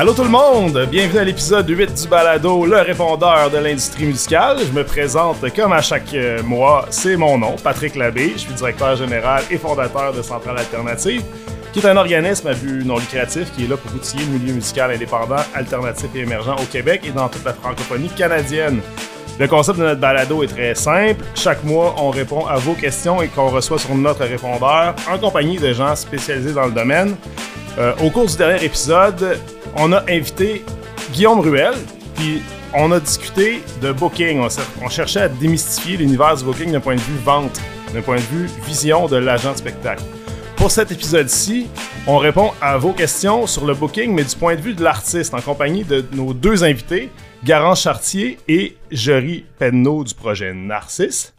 Allô tout le monde, bienvenue à l'épisode 8 du balado Le répondeur de l'industrie musicale. Je me présente comme à chaque euh, mois, c'est mon nom, Patrick Labbé, je suis directeur général et fondateur de Centrale Alternative, qui est un organisme à but non lucratif qui est là pour outiller le milieu musical indépendant, alternatif et émergent au Québec et dans toute la francophonie canadienne. Le concept de notre balado est très simple. Chaque mois, on répond à vos questions et qu'on reçoit sur notre répondeur en compagnie de gens spécialisés dans le domaine. Euh, au cours du dernier épisode, on a invité Guillaume Ruel, puis on a discuté de booking. On, on cherchait à démystifier l'univers du booking d'un point de vue vente, d'un point de vue vision de l'agent de spectacle. Pour cet épisode-ci, on répond à vos questions sur le booking, mais du point de vue de l'artiste, en compagnie de nos deux invités, Garance Chartier et Jory Penneau du projet Narcisse.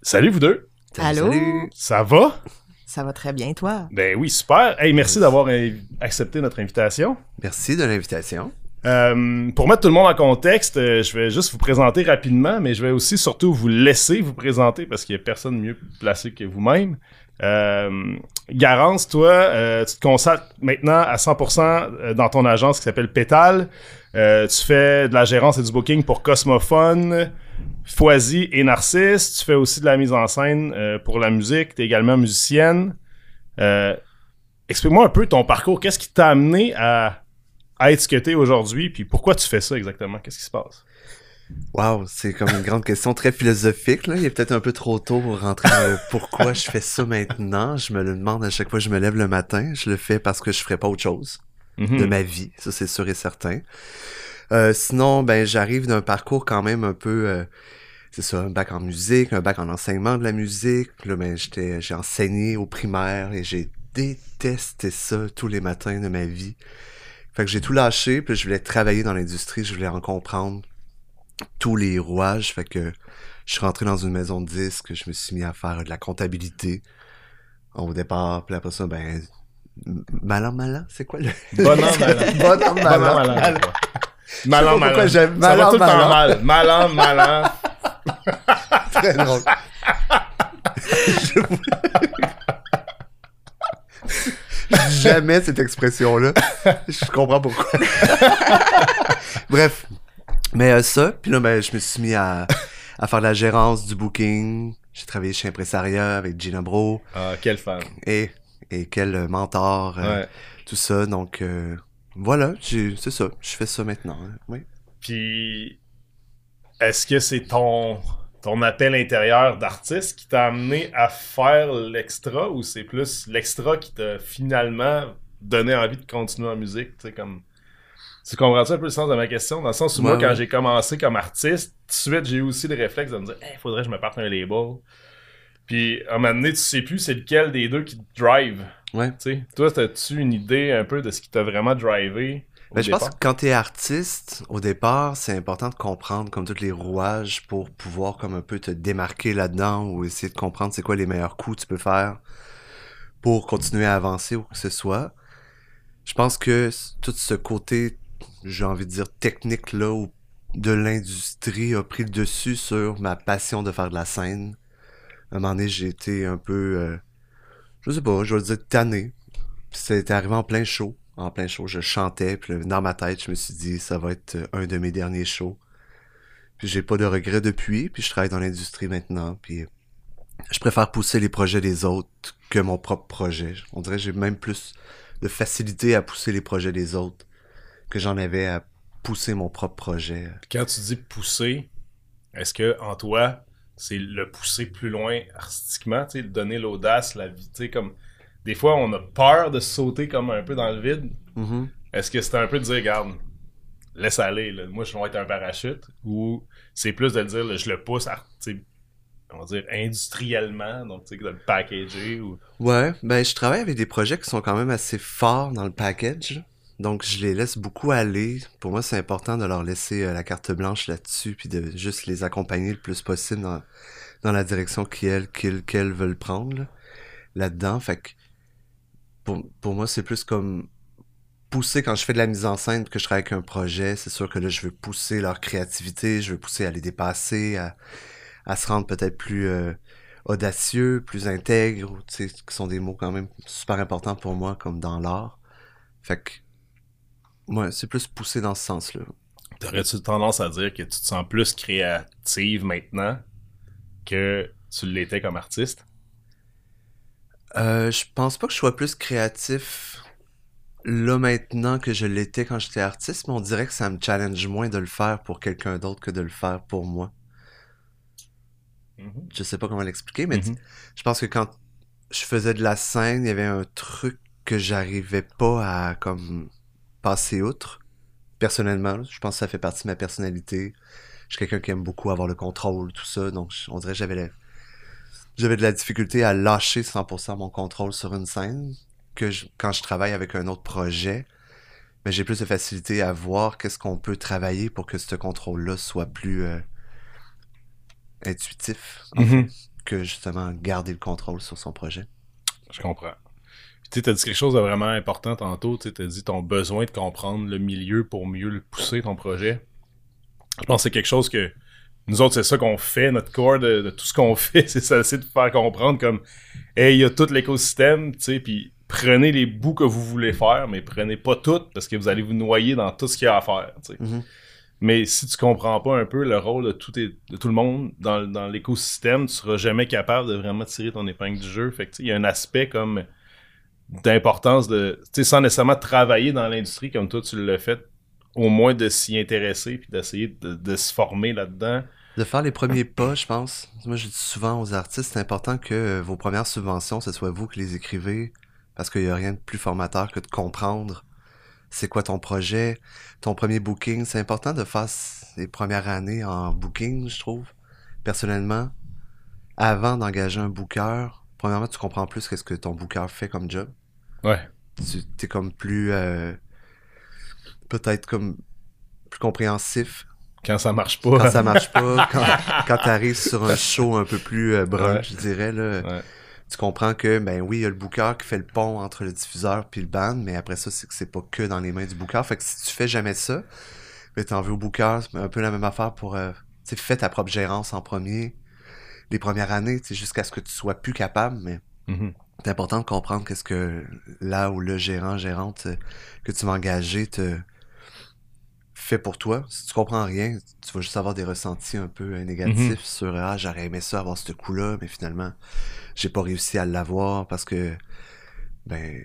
Salut vous deux. Allô? Ça va? Ça va très bien, toi? Ben oui, super. Hey, merci d'avoir accepté notre invitation. Merci de l'invitation. Euh, pour mettre tout le monde en contexte, euh, je vais juste vous présenter rapidement, mais je vais aussi surtout vous laisser vous présenter parce qu'il n'y a personne mieux placé que vous-même. Euh, Garance, toi, euh, tu te consacres maintenant à 100% dans ton agence qui s'appelle Pétale. Euh, tu fais de la gérance et du booking pour Cosmophone, Foisy et Narcisse. Tu fais aussi de la mise en scène euh, pour la musique. Tu es également musicienne. Euh, explique-moi un peu ton parcours. Qu'est-ce qui t'a amené à, à être ce que tu es aujourd'hui? Puis pourquoi tu fais ça exactement? Qu'est-ce qui se passe? Wow, c'est comme une grande question très philosophique. Là. Il est peut-être un peu trop tôt pour rentrer dans pourquoi je fais ça maintenant. Je me le demande à chaque fois que je me lève le matin. Je le fais parce que je ferais pas autre chose de Mhm. ma vie, ça c'est sûr et certain. Euh, sinon, ben j'arrive d'un parcours quand même un peu, euh, c'est ça, un bac en musique, un bac en enseignement de la musique. Là, ben j'étais, j'ai enseigné au primaire et j'ai détesté ça tous les matins de ma vie. Fait que j'ai tout lâché, puis je voulais travailler dans l'industrie, je voulais en comprendre tous les rouages. Fait que je suis rentré dans une maison de disques, je me suis mis à faire de la comptabilité au départ, puis après ça, ben Malin malin, c'est quoi le? Bon an, malin. Bon an, Bon malin. an, malin. Malin. Malin, Ça va malin, tout le temps mal. Malin, malin. Très drôle. Jamais cette expression-là. Je comprends pourquoi. Bref. Mais euh, ça, puis là, ben, je me suis mis à, à faire de la gérance du booking. J'ai travaillé chez Impresaria avec Gina Bro. Ah, quelle femme. Et, et quel mentor, euh, Ouais. tout ça. Donc, euh, voilà, c'est ça. Je fais ça maintenant. hein. Oui. Puis, est-ce que c'est ton, ton appel intérieur d'artiste qui t'a amené à faire l'extra ou c'est plus l'extra qui t'a finalement donné envie de continuer en musique? Tu sais, comme. Tu comprends-tu un peu le sens de ma question? Dans le sens où moi, quand ouais. j'ai commencé comme artiste, tout de suite, j'ai eu aussi le réflexe de me dire, il faudrait que je me parte un label. Puis, à un moment donné, tu sais plus c'est lequel des deux qui te drive. Ouais. Tu sais, toi, as-tu une idée un peu de ce qui t'a vraiment drivé? au Ben, je pense que quand t'es artiste, au départ, c'est important de comprendre comme tous les rouages pour pouvoir comme un peu te démarquer là-dedans ou essayer de comprendre c'est quoi les meilleurs coups que tu peux faire pour continuer à avancer ou que ce soit. Je pense que tout ce côté, j'ai envie de dire technique là, ou de l'industrie a pris le dessus sur ma passion de faire de la scène. À un moment donné, j'ai été un peu, euh, je sais pas, je vais dire tanné. C'était arrivé en plein show. En plein show, je chantais, puis dans ma tête, je me suis dit, ça va être euh, un de mes derniers shows. Puis j'ai pas de regrets depuis, puis je travaille dans l'industrie maintenant, puis je préfère pousser les projets des autres que mon propre projet. On dirait que j'ai même plus de facilité à pousser les projets des autres que j'en avais à pousser mon propre projet. Quand tu dis pousser, est-ce que en toi, c'est le pousser plus loin artistiquement, tu sais, donner l'audace, la vie, tu sais, comme des fois on a peur de sauter comme un peu dans le vide. Mhm. Est-ce que c'est un peu de dire, regarde, laisse aller, là. moi je vais être un parachute, ou c'est plus de dire, là, je le pousse, sais, on va dire industriellement, donc tu sais, de le packager ou. Ouais, ben je travaille avec des projets qui sont quand même assez forts dans le package. Donc je les laisse beaucoup aller. Pour moi, c'est important de leur laisser euh, la carte blanche là-dessus, puis de juste les accompagner le plus possible dans, dans la direction qu'elles qu'ils qu'elles veulent prendre là, là-dedans. Fait que pour, pour moi, c'est plus comme pousser quand je fais de la mise en scène que je travaille avec un projet. C'est sûr que là, je veux pousser leur créativité, je veux pousser à les dépasser, à, à se rendre peut-être plus euh, audacieux, plus intègre, qui sont des mots quand même super importants pour moi, comme dans l'art. Fait que Ouais, c'est plus poussé dans ce sens-là. T'aurais-tu tendance à dire que tu te sens plus créative maintenant que tu l'étais comme artiste? Euh, je pense pas que je sois plus créatif là maintenant que je l'étais quand j'étais artiste, mais on dirait que ça me challenge moins de le faire pour quelqu'un d'autre que de le faire pour moi. Mhm. Je sais pas comment l'expliquer, mais Mhm. je pense que quand je faisais de la scène, il y avait un truc que j'arrivais pas à comme passer outre. Personnellement, je pense que ça fait partie de ma personnalité. Je suis quelqu'un qui aime beaucoup avoir le contrôle, tout ça, donc on dirait que j'avais la- j'avais de la difficulté à lâcher 100% mon contrôle sur une scène que je- quand je travaille avec un autre projet. Mais j'ai plus de facilité à voir qu'est-ce qu'on peut travailler pour que ce contrôle-là soit plus euh, intuitif en Mhm. que justement garder le contrôle sur son projet. Je comprends. Tu t'as dit quelque chose de vraiment important tantôt. Tu t'as dit ton besoin de comprendre le milieu pour mieux le pousser, ton projet. Je pense que c'est quelque chose que nous autres, c'est ça qu'on fait, notre corps de, de tout ce qu'on fait, c'est ça, c'est de faire comprendre comme, hey, il y a tout l'écosystème, tu sais, puis prenez les bouts que vous voulez faire, mais prenez pas tout parce que vous allez vous noyer dans tout ce qu'il y a à faire, tu sais. Mhm. Mais si tu comprends pas un peu le rôle de tout, et- de tout le monde dans, dans l'écosystème, tu seras jamais capable de vraiment tirer ton épingle du jeu. Fait que, tu sais, il y a un aspect comme d'importance de, tu sais, sans nécessairement travailler dans l'industrie comme toi tu l'as fait, au moins de s'y intéresser puis d'essayer de, se former là-dedans. De faire les premiers pas, je pense. Moi, je dis souvent aux artistes, c'est important que vos premières subventions, ce soit vous qui les écrivez, parce qu'il n'y a rien de plus formateur que de comprendre c'est quoi ton projet, ton premier booking. C'est important de faire les premières années en booking, je trouve, personnellement. Avant d'engager un booker, premièrement, tu comprends plus qu'est-ce que ton booker fait comme job. Ouais. Tu es comme plus... euh, peut-être comme plus compréhensif Quand ça marche pas. quand ça marche pas, quand, quand t'arrives sur un show un peu plus euh, brun, Ouais. je dirais, là, Ouais. tu comprends que, ben oui, il y a le booker qui fait le pont entre le diffuseur puis le band, mais après ça, c'est que c'est pas que dans les mains du booker. Fait que si tu fais jamais ça, ben t'en veux au booker, c'est un peu la même affaire pour, euh, tu sais, fais ta propre gérance en premier, les premières années, tu jusqu'à ce que tu sois plus capable, mais Mhm. C'est important de comprendre qu'est-ce que là où le gérant, gérante euh, que tu vas engager te fait pour toi. Si tu comprends rien, tu vas juste avoir des ressentis un peu euh, négatifs Mhm. sur ah j'aurais aimé ça avoir ce coup-là, mais finalement j'ai pas réussi à l'avoir parce que ben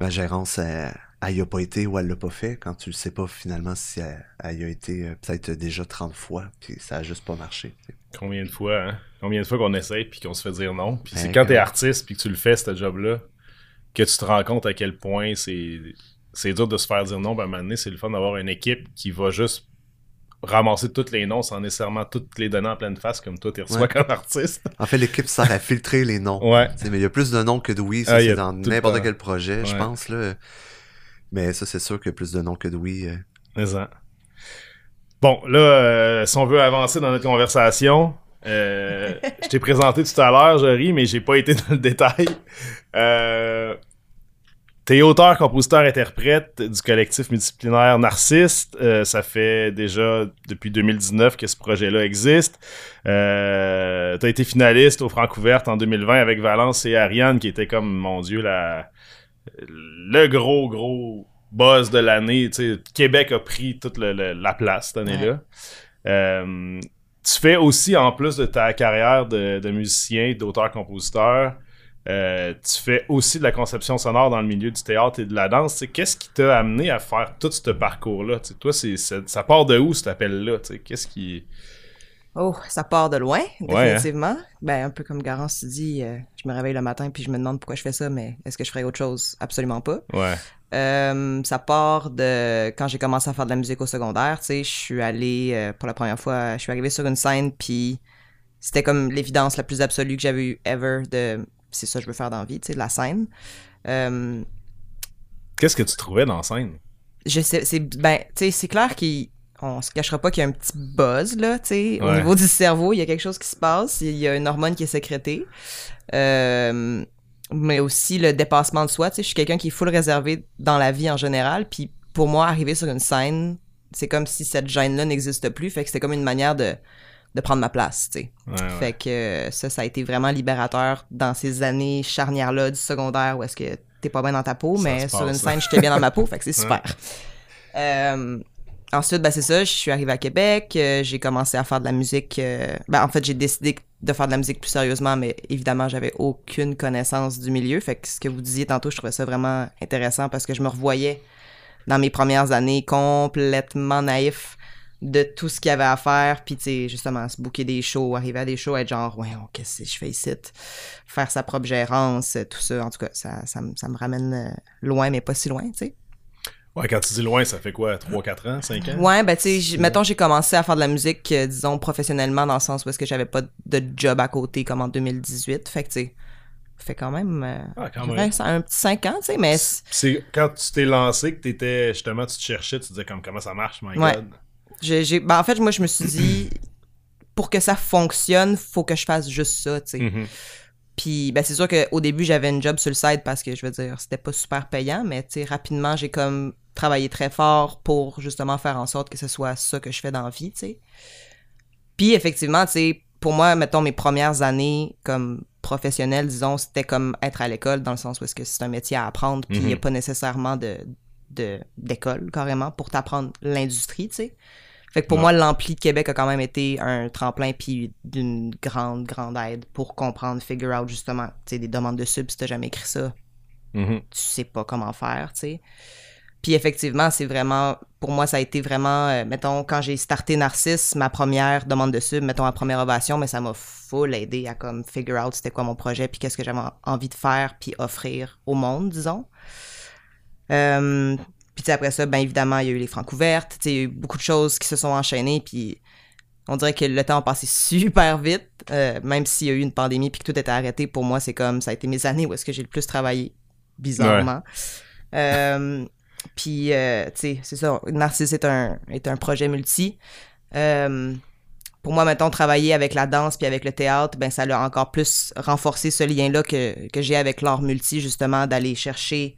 ma gérance elle, elle y a pas été ou elle l'a pas fait quand tu le sais pas finalement si elle, elle y a été euh, peut-être déjà 30 fois puis ça a juste pas marché. Combien de fois, hein? Combien de fois qu'on essaye puis qu'on se fait dire non? Puis c'est Ouais, quand t'es artiste puis que tu le fais, ce job-là, que tu te rends compte à quel point c'est c'est dur de se faire dire non. Ben, à un moment donné, c'est le fun d'avoir une équipe qui va juste ramasser tous les noms sans nécessairement toutes les donner en pleine face comme toi, tu reçois Ouais. comme artiste. En fait, l'équipe sert à filtrer les noms. Ouais. Mais il y a plus de noms que de oui, ça Ah, c'est dans n'importe quel projet, je pense là. Mais ça c'est sûr qu'il y a plus de noms que de oui. euh. Bon, là, euh, si on veut avancer dans notre conversation, euh, je t'ai présenté tout à l'heure, Jory, mais j'ai pas été dans le détail. Euh, T'es auteur, compositeur, interprète du collectif multidisciplinaire Narcisse. Euh, ça fait déjà depuis 2019 que ce projet-là existe. Euh, T'as été finaliste au Francouverte en 2020 avec Valence et Ariane, qui était comme, mon Dieu, la, le gros, gros buzz de l'année. Tu sais, Québec a pris toute le- le- la place cette année-là. Euh, tu fais aussi, en plus de ta carrière de, de musicien, d'auteur-compositeur, euh, tu fais aussi de la conception sonore dans le milieu du théâtre et de la danse. Tu sais, Qu'est-ce qui t'a amené à faire tout ce parcours-là? Tu sais, Toi, c'est, c'est- ça part de où cet appel-là? Tu sais, Qu'est-ce qui. Oh, ça part de loin, Ouais, hein? définitivement. Ben, un peu comme Garance dit, euh, je me réveille le matin puis je me demande pourquoi je fais ça, mais est-ce que je ferais autre chose? Absolument pas. Ouais. Euh, ça part de quand j'ai commencé à faire de la musique au secondaire, tu sais, je suis allée euh, pour la première fois, je suis arrivée sur une scène puis c'était comme l'évidence la plus absolue que j'avais eu ever de c'est ça que je veux faire dans la vie, tu sais, de la scène. Euh, Qu'est-ce que tu trouvais dans la scène? je sais, c'est ben, tu sais, c'est clair qu'on se cachera pas qu'il y a un petit buzz là, tu sais, au niveau du cerveau, il y a quelque chose qui se passe, il y a une hormone qui est sécrétée. Euh, mais aussi le dépassement de soi, tu sais, je suis quelqu'un qui est full réservé dans la vie en général, puis pour moi arriver sur une scène, c'est comme si cette gêne là n'existe plus, fait que c'était comme une manière de de prendre ma place, tu sais. Ouais, ouais. Fait que euh, ça, ça a été vraiment libérateur dans ces années charnières-là du secondaire où est-ce que t'es pas bien dans ta peau, Ça mais sur une scène, j'étais bien dans ma peau, fait que c'est super. Euh, ensuite, ben, c'est ça, je suis arrivée à Québec, euh, j'ai commencé à faire de la musique. euh, ben, en fait, j'ai décidé de faire de la musique plus sérieusement, mais évidemment, j'avais aucune connaissance du milieu. Fait que ce que vous disiez tantôt, je trouvais ça vraiment intéressant parce que je me revoyais dans mes premières années complètement naïf de tout ce qu'il y avait à faire, puis tu sais, justement, se booker des shows, arriver à des shows, être genre, ouais, oh, qu'est-ce que je fais ici? Faire sa propre gérance, tout ça, en tout cas, ça, ça, me- ça me ramène euh, loin, mais pas si loin, tu sais. Ouais, quand tu dis loin, ça fait quoi 3-4 ans 5 ans? Ouais, ben tu sais, mettons j'ai commencé à faire de la musique, euh, disons professionnellement dans le sens où est-ce que j'avais pas de job à côté comme en 2018, fait que tu sais, ça fait quand même, euh, Ah, quand même. un petit 5 ans, tu sais, mais c- C'est quand tu t'es lancé que t'étais justement, tu te cherchais, tu te disais comme comment ça marche, my Ouais. god? j'ai, j'ai- ben en fait moi je me suis dit pour que ça fonctionne, faut que je fasse juste ça, tu sais. Mhm. Puis ben c'est sûr qu'au début j'avais une job sur le side parce que je veux dire c'était pas super payant, mais tu sais rapidement j'ai comme travaillé très fort pour justement faire en sorte que ce soit ça que je fais dans la vie, tu sais. Puis effectivement, tu sais, pour moi, mettons mes premières années comme professionnelle, disons, c'était comme être à l'école dans le sens où est-ce que c'est un métier à apprendre, puis il n'y a Mhm. pas nécessairement de de- d'école carrément pour t'apprendre l'industrie, tu sais. Fait que pour Ouais. moi, l'ampli de Québec a quand même été un tremplin puis d'une grande, grande aide pour comprendre, figure out justement, tu sais, des demandes de sub, si t'as jamais écrit ça, Mhm. tu sais pas comment faire, tu sais. Puis effectivement, c'est vraiment, pour moi, ça a été vraiment, euh, mettons, quand j'ai starté Narcisse, ma première demande de sub, mettons, ma première ovation, mais ça m'a full aidé à comme figure out c'était quoi mon projet, puis qu'est-ce que j'avais envie de faire, puis offrir au monde, disons. Euh, puis après ça, ben évidemment, il y a eu les francs ouvertes, il y a eu beaucoup de choses qui se sont enchaînées, puis on dirait que le temps a passé super vite, euh, même s'il y a eu une pandémie puis que tout était arrêté. Pour moi, c'est comme ça a été mes années où est-ce que j'ai le plus travaillé, bizarrement. Puis, euh, tu sais, c'est ça. Narcisse est un, est un projet multi. Euh, pour moi, mettons, travailler avec la danse puis avec le théâtre, ben ça l'a encore plus renforcé ce lien-là que, que j'ai avec l'art multi, justement, d'aller chercher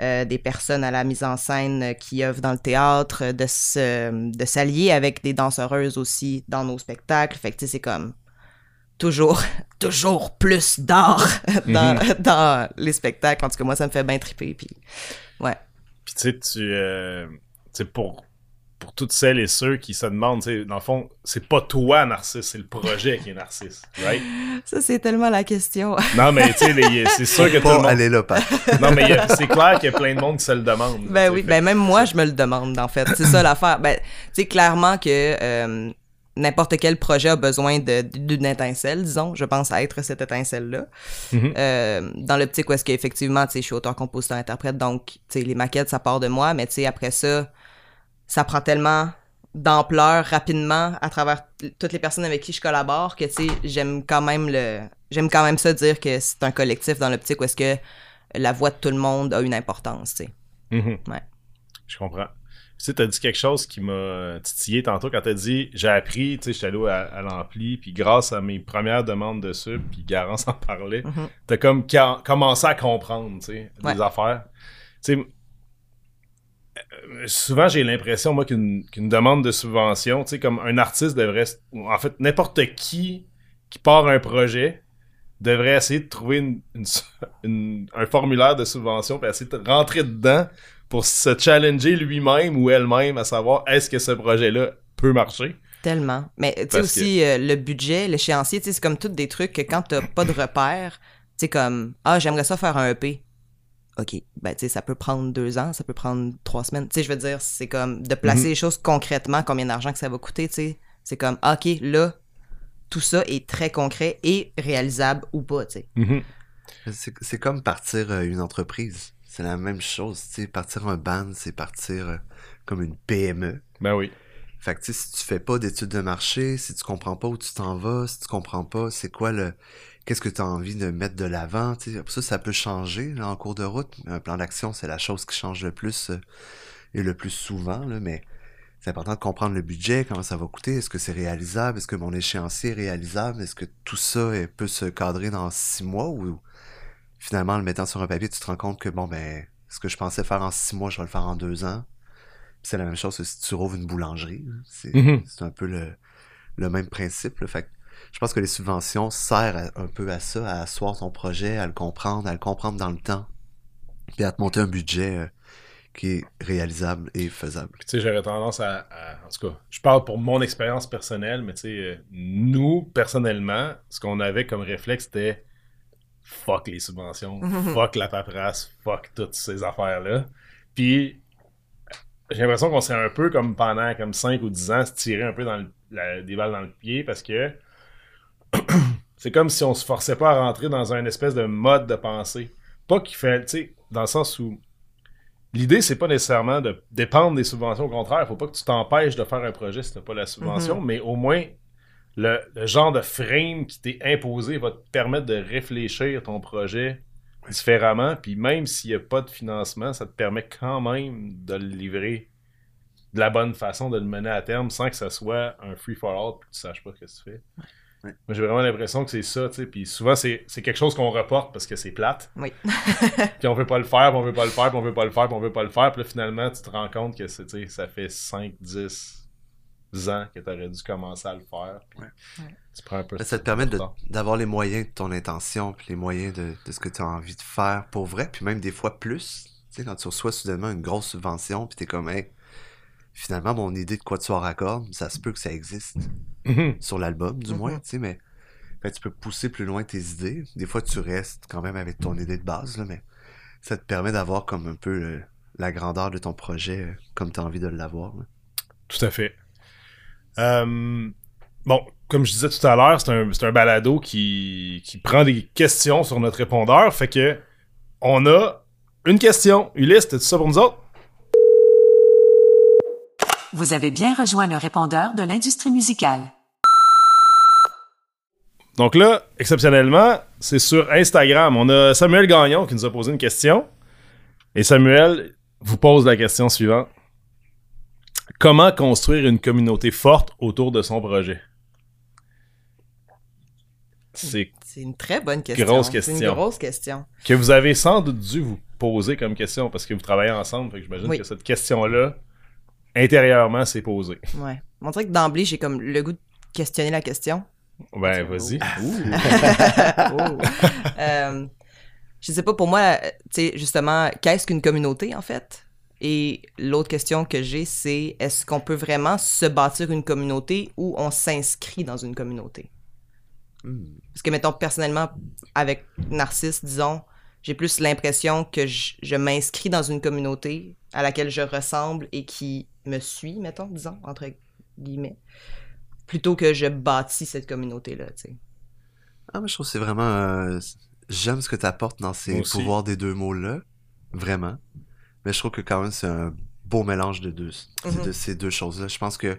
euh, des personnes à la mise en scène qui œuvrent dans le théâtre, de se, de s'allier avec des danseuses aussi dans nos spectacles. Fait que, tu sais, c'est comme toujours, toujours plus d'art dans, dans les spectacles. En tout cas, moi, ça me fait bien triper. Puis, ouais. Puis tu sais, tu. euh, tu sais, pour, pour toutes celles et ceux qui se demandent, tu sais, dans le fond, c'est pas toi, Narcisse, c'est le projet qui est Narcisse, right? Ça, c'est tellement la question. Non, mais tu sais, les- c'est sûr que tout le Pas monde. aller là. Non, mais c'est clair qu'il y a plein de monde qui se le demande. Ben oui, fait ben même moi, je me le demande, en fait. C'est ça l'affaire. Ben, tu sais, clairement que euh, n'importe quel projet a besoin d'une étincelle, disons. Je pense à être cette étincelle-là. Mhm. Euh, dans l'optique où est-ce qu'effectivement, tu sais, je suis auteur, compositeur, interprète, donc, tu sais, les maquettes, ça part de moi, mais tu sais, après ça, ça prend tellement d'ampleur rapidement à travers toutes les personnes avec qui je collabore que, tu sais, j'aime quand même le... J'aime quand même ça dire que c'est un collectif dans l'optique où est-ce que la voix de tout le monde a une importance, tu sais. Mhm. Ouais. Je comprends. Tu sais, t'as dit quelque chose qui m'a titillé tantôt quand t'as dit j'ai appris, tu sais, j'étais allé à, à l'ampli, puis grâce à mes premières demandes de sub, puis Garance en parlait, Mhm. t'as comme commencé à comprendre, tu sais, des Ouais. affaires. Tu sais, euh, souvent j'ai l'impression, moi, qu'une qu'une demande de subvention, tu sais, comme un artiste devrait, en fait, n'importe qui qui part un projet devrait essayer de trouver une- une- une- un formulaire de subvention, puis essayer de rentrer dedans pour se challenger lui-même ou elle-même à savoir est-ce que ce projet-là peut marcher? Tellement. Mais tu sais aussi, euh, le budget, l'échéancier, c'est comme tous des trucs que quand t'as pas de repères, tu sais, comme, ah, j'aimerais ça faire un EP. OK. Ben, tu sais, ça peut prendre deux ans, ça peut prendre trois semaines. Tu sais, je veux dire, c'est comme de placer Mhm. les choses concrètement, combien d'argent que ça va coûter, tu sais. C'est comme, OK, là, tout ça est très concret et réalisable ou pas, tu sais. C'est c'est comme partir euh, une entreprise. C'est la même chose. Tu sais, partir un band, c'est partir euh, comme une PME. Ben oui. Fait que tu sais, si tu fais pas d'études de marché, si tu comprends pas où tu t'en vas, si tu comprends pas c'est quoi le qu'est-ce que tu as envie de mettre de l'avant, tu sais, ça ça peut changer là, en cours de route. Un plan d'action, c'est la chose qui change le plus euh, et le plus souvent là, mais c'est important de comprendre le budget, comment ça va coûter, est-ce que c'est réalisable, est-ce que mon échéancier est réalisable, est-ce que tout ça peut se cadrer dans six mois ou finalement en le mettant sur un papier, tu te rends compte que bon ben ce que je pensais faire en six mois, je vais le faire en deux ans. Puis C'est la même chose que si tu rouvres une boulangerie. là. C'est c'est un peu le, le même principe. là. Fait que je pense que les subventions servent à- un peu à ça, à asseoir ton projet, à le comprendre, à le comprendre dans le temps, puis à te monter un budget euh, qui est réalisable et faisable. Puis, tu sais, j'aurais tendance à, à- En tout cas, je parle pour mon expérience personnelle, mais tu sais, euh, nous, personnellement, ce qu'on avait comme réflexe, c'était fuck les subventions, fuck la paperasse, fuck toutes ces affaires-là. Puis, j'ai l'impression qu'on s'est un peu comme pendant comme 5 ou 10 ans se tirer un peu dans le- la- des balles dans le pied parce que c'est comme si on se forçait pas à rentrer dans un espèce de mode de pensée. Pas qu'il fait, tu sais, dans le sens où l'idée, c'est pas nécessairement de dépendre des subventions. Au contraire, faut pas que tu t'empêches de faire un projet si t'as pas la subvention, mais au moins, le, le genre de frame qui t'est imposé va te permettre de réfléchir ton projet différemment. Puis même s'il n'y a pas de financement, ça te permet quand même de le livrer de la bonne façon, de le mener à terme sans que ça soit un free-for-all puis que tu saches pas ce que tu fais. Ouais. Moi, j'ai vraiment l'impression que c'est ça, tu sais. Puis souvent, c'est c'est quelque chose qu'on reporte parce que c'est plate. Oui. Puis on veut pas le faire, puis on veut pas le faire, puis on veut pas le faire, puis on veut pas le faire. Puis là, finalement, tu te rends compte que ça fait 5, 10 ans que tu aurais dû commencer à le faire. Puis Ouais. Ouais. Tu prends un peu Ça te permet d'avoir les moyens de ton intention, puis les moyens de, de ce que tu as envie de faire pour vrai, puis même des fois plus. Tu sais, quand tu reçois soudainement une grosse subvention, puis t'es comme, hey, finalement, mon idée de quoi tu raccordes, ça se peut que ça existe Mhm. sur l'album, du moins, tu sais, mais ben, tu peux pousser plus loin tes idées. Des fois, tu restes quand même avec ton idée de base, là, mais ça te permet d'avoir comme un peu le- la grandeur de ton projet euh, comme tu as envie de l'avoir. Tout à fait. Euh, bon, comme je disais tout à l'heure, c'est un, c'est un balado qui, qui prend des questions sur notre répondeur. Fait que on a une question. Ulysse, t'as-tu ça pour nous autres? Vous avez bien rejoint le répondeur de l'industrie musicale. Donc là, exceptionnellement, c'est sur Instagram. On a Samuel Gagnon qui nous a posé une question. Et Samuel vous pose la question suivante. Comment construire une communauté forte autour de son projet? C'est C'est une très bonne question. Grosse C'est question. une grosse question. que vous avez sans doute dû vous poser comme question parce que vous travaillez ensemble. Fait que j'imagine Oui. que cette question-là, intérieurement, s'est posée. Ouais. On dirait que d'emblée, j'ai comme le goût de questionner la question. Ben, vas-y. Oh. Euh, je sais pas, pour moi, tu sais, justement, qu'est-ce qu'une communauté, en fait? Et l'autre question que j'ai, c'est est-ce qu'on peut vraiment se bâtir une communauté ou on s'inscrit dans une communauté? Hmm. Parce que, mettons, personnellement, avec Narcisse, disons, j'ai plus l'impression que je, je m'inscris dans une communauté à laquelle je ressemble et qui me suit, mettons, disons, entre guillemets, plutôt que je bâtis cette communauté-là, tu sais. Ah, mais je trouve que c'est vraiment. euh, J'aime ce que tu apportes dans ces pouvoirs des deux mots-là. Vraiment. Mais je trouve que quand même, c'est un beau mélange de deux, Mhm. de ces deux choses-là. Je pense que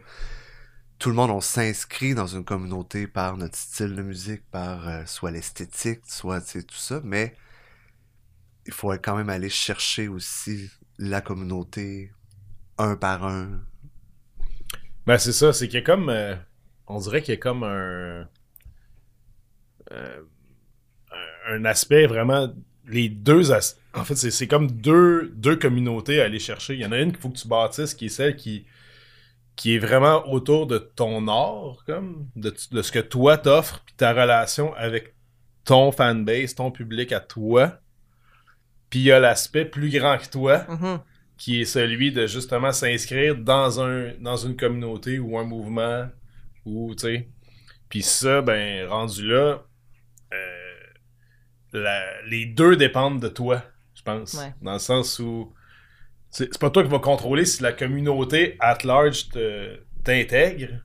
tout le monde, on s'inscrit dans une communauté par notre style de musique, par euh, soit l'esthétique, soit tout ça, mais il faut quand même aller chercher aussi la communauté un par un. Ben, c'est ça, c'est qu'il y a comme. euh, on dirait qu'il y a comme un. euh, un- un aspect vraiment. Les deux. as- En fait, c'est comme deux, deux communautés à aller chercher. Il y en a une qu'il faut que tu bâtisses, qui est celle qui, qui est vraiment autour de ton art, comme, de, de ce que toi t'offres, puis ta relation avec ton fanbase, ton public à toi. Puis il y a l'aspect plus grand que toi, Mhm. qui est celui de justement s'inscrire dans un dans une communauté ou un mouvement ou tu sais puis ça ben rendu là euh, la- les deux dépendent de toi je pense Ouais. dans le sens où c'est pas toi qui vas contrôler si la communauté at large t'intègre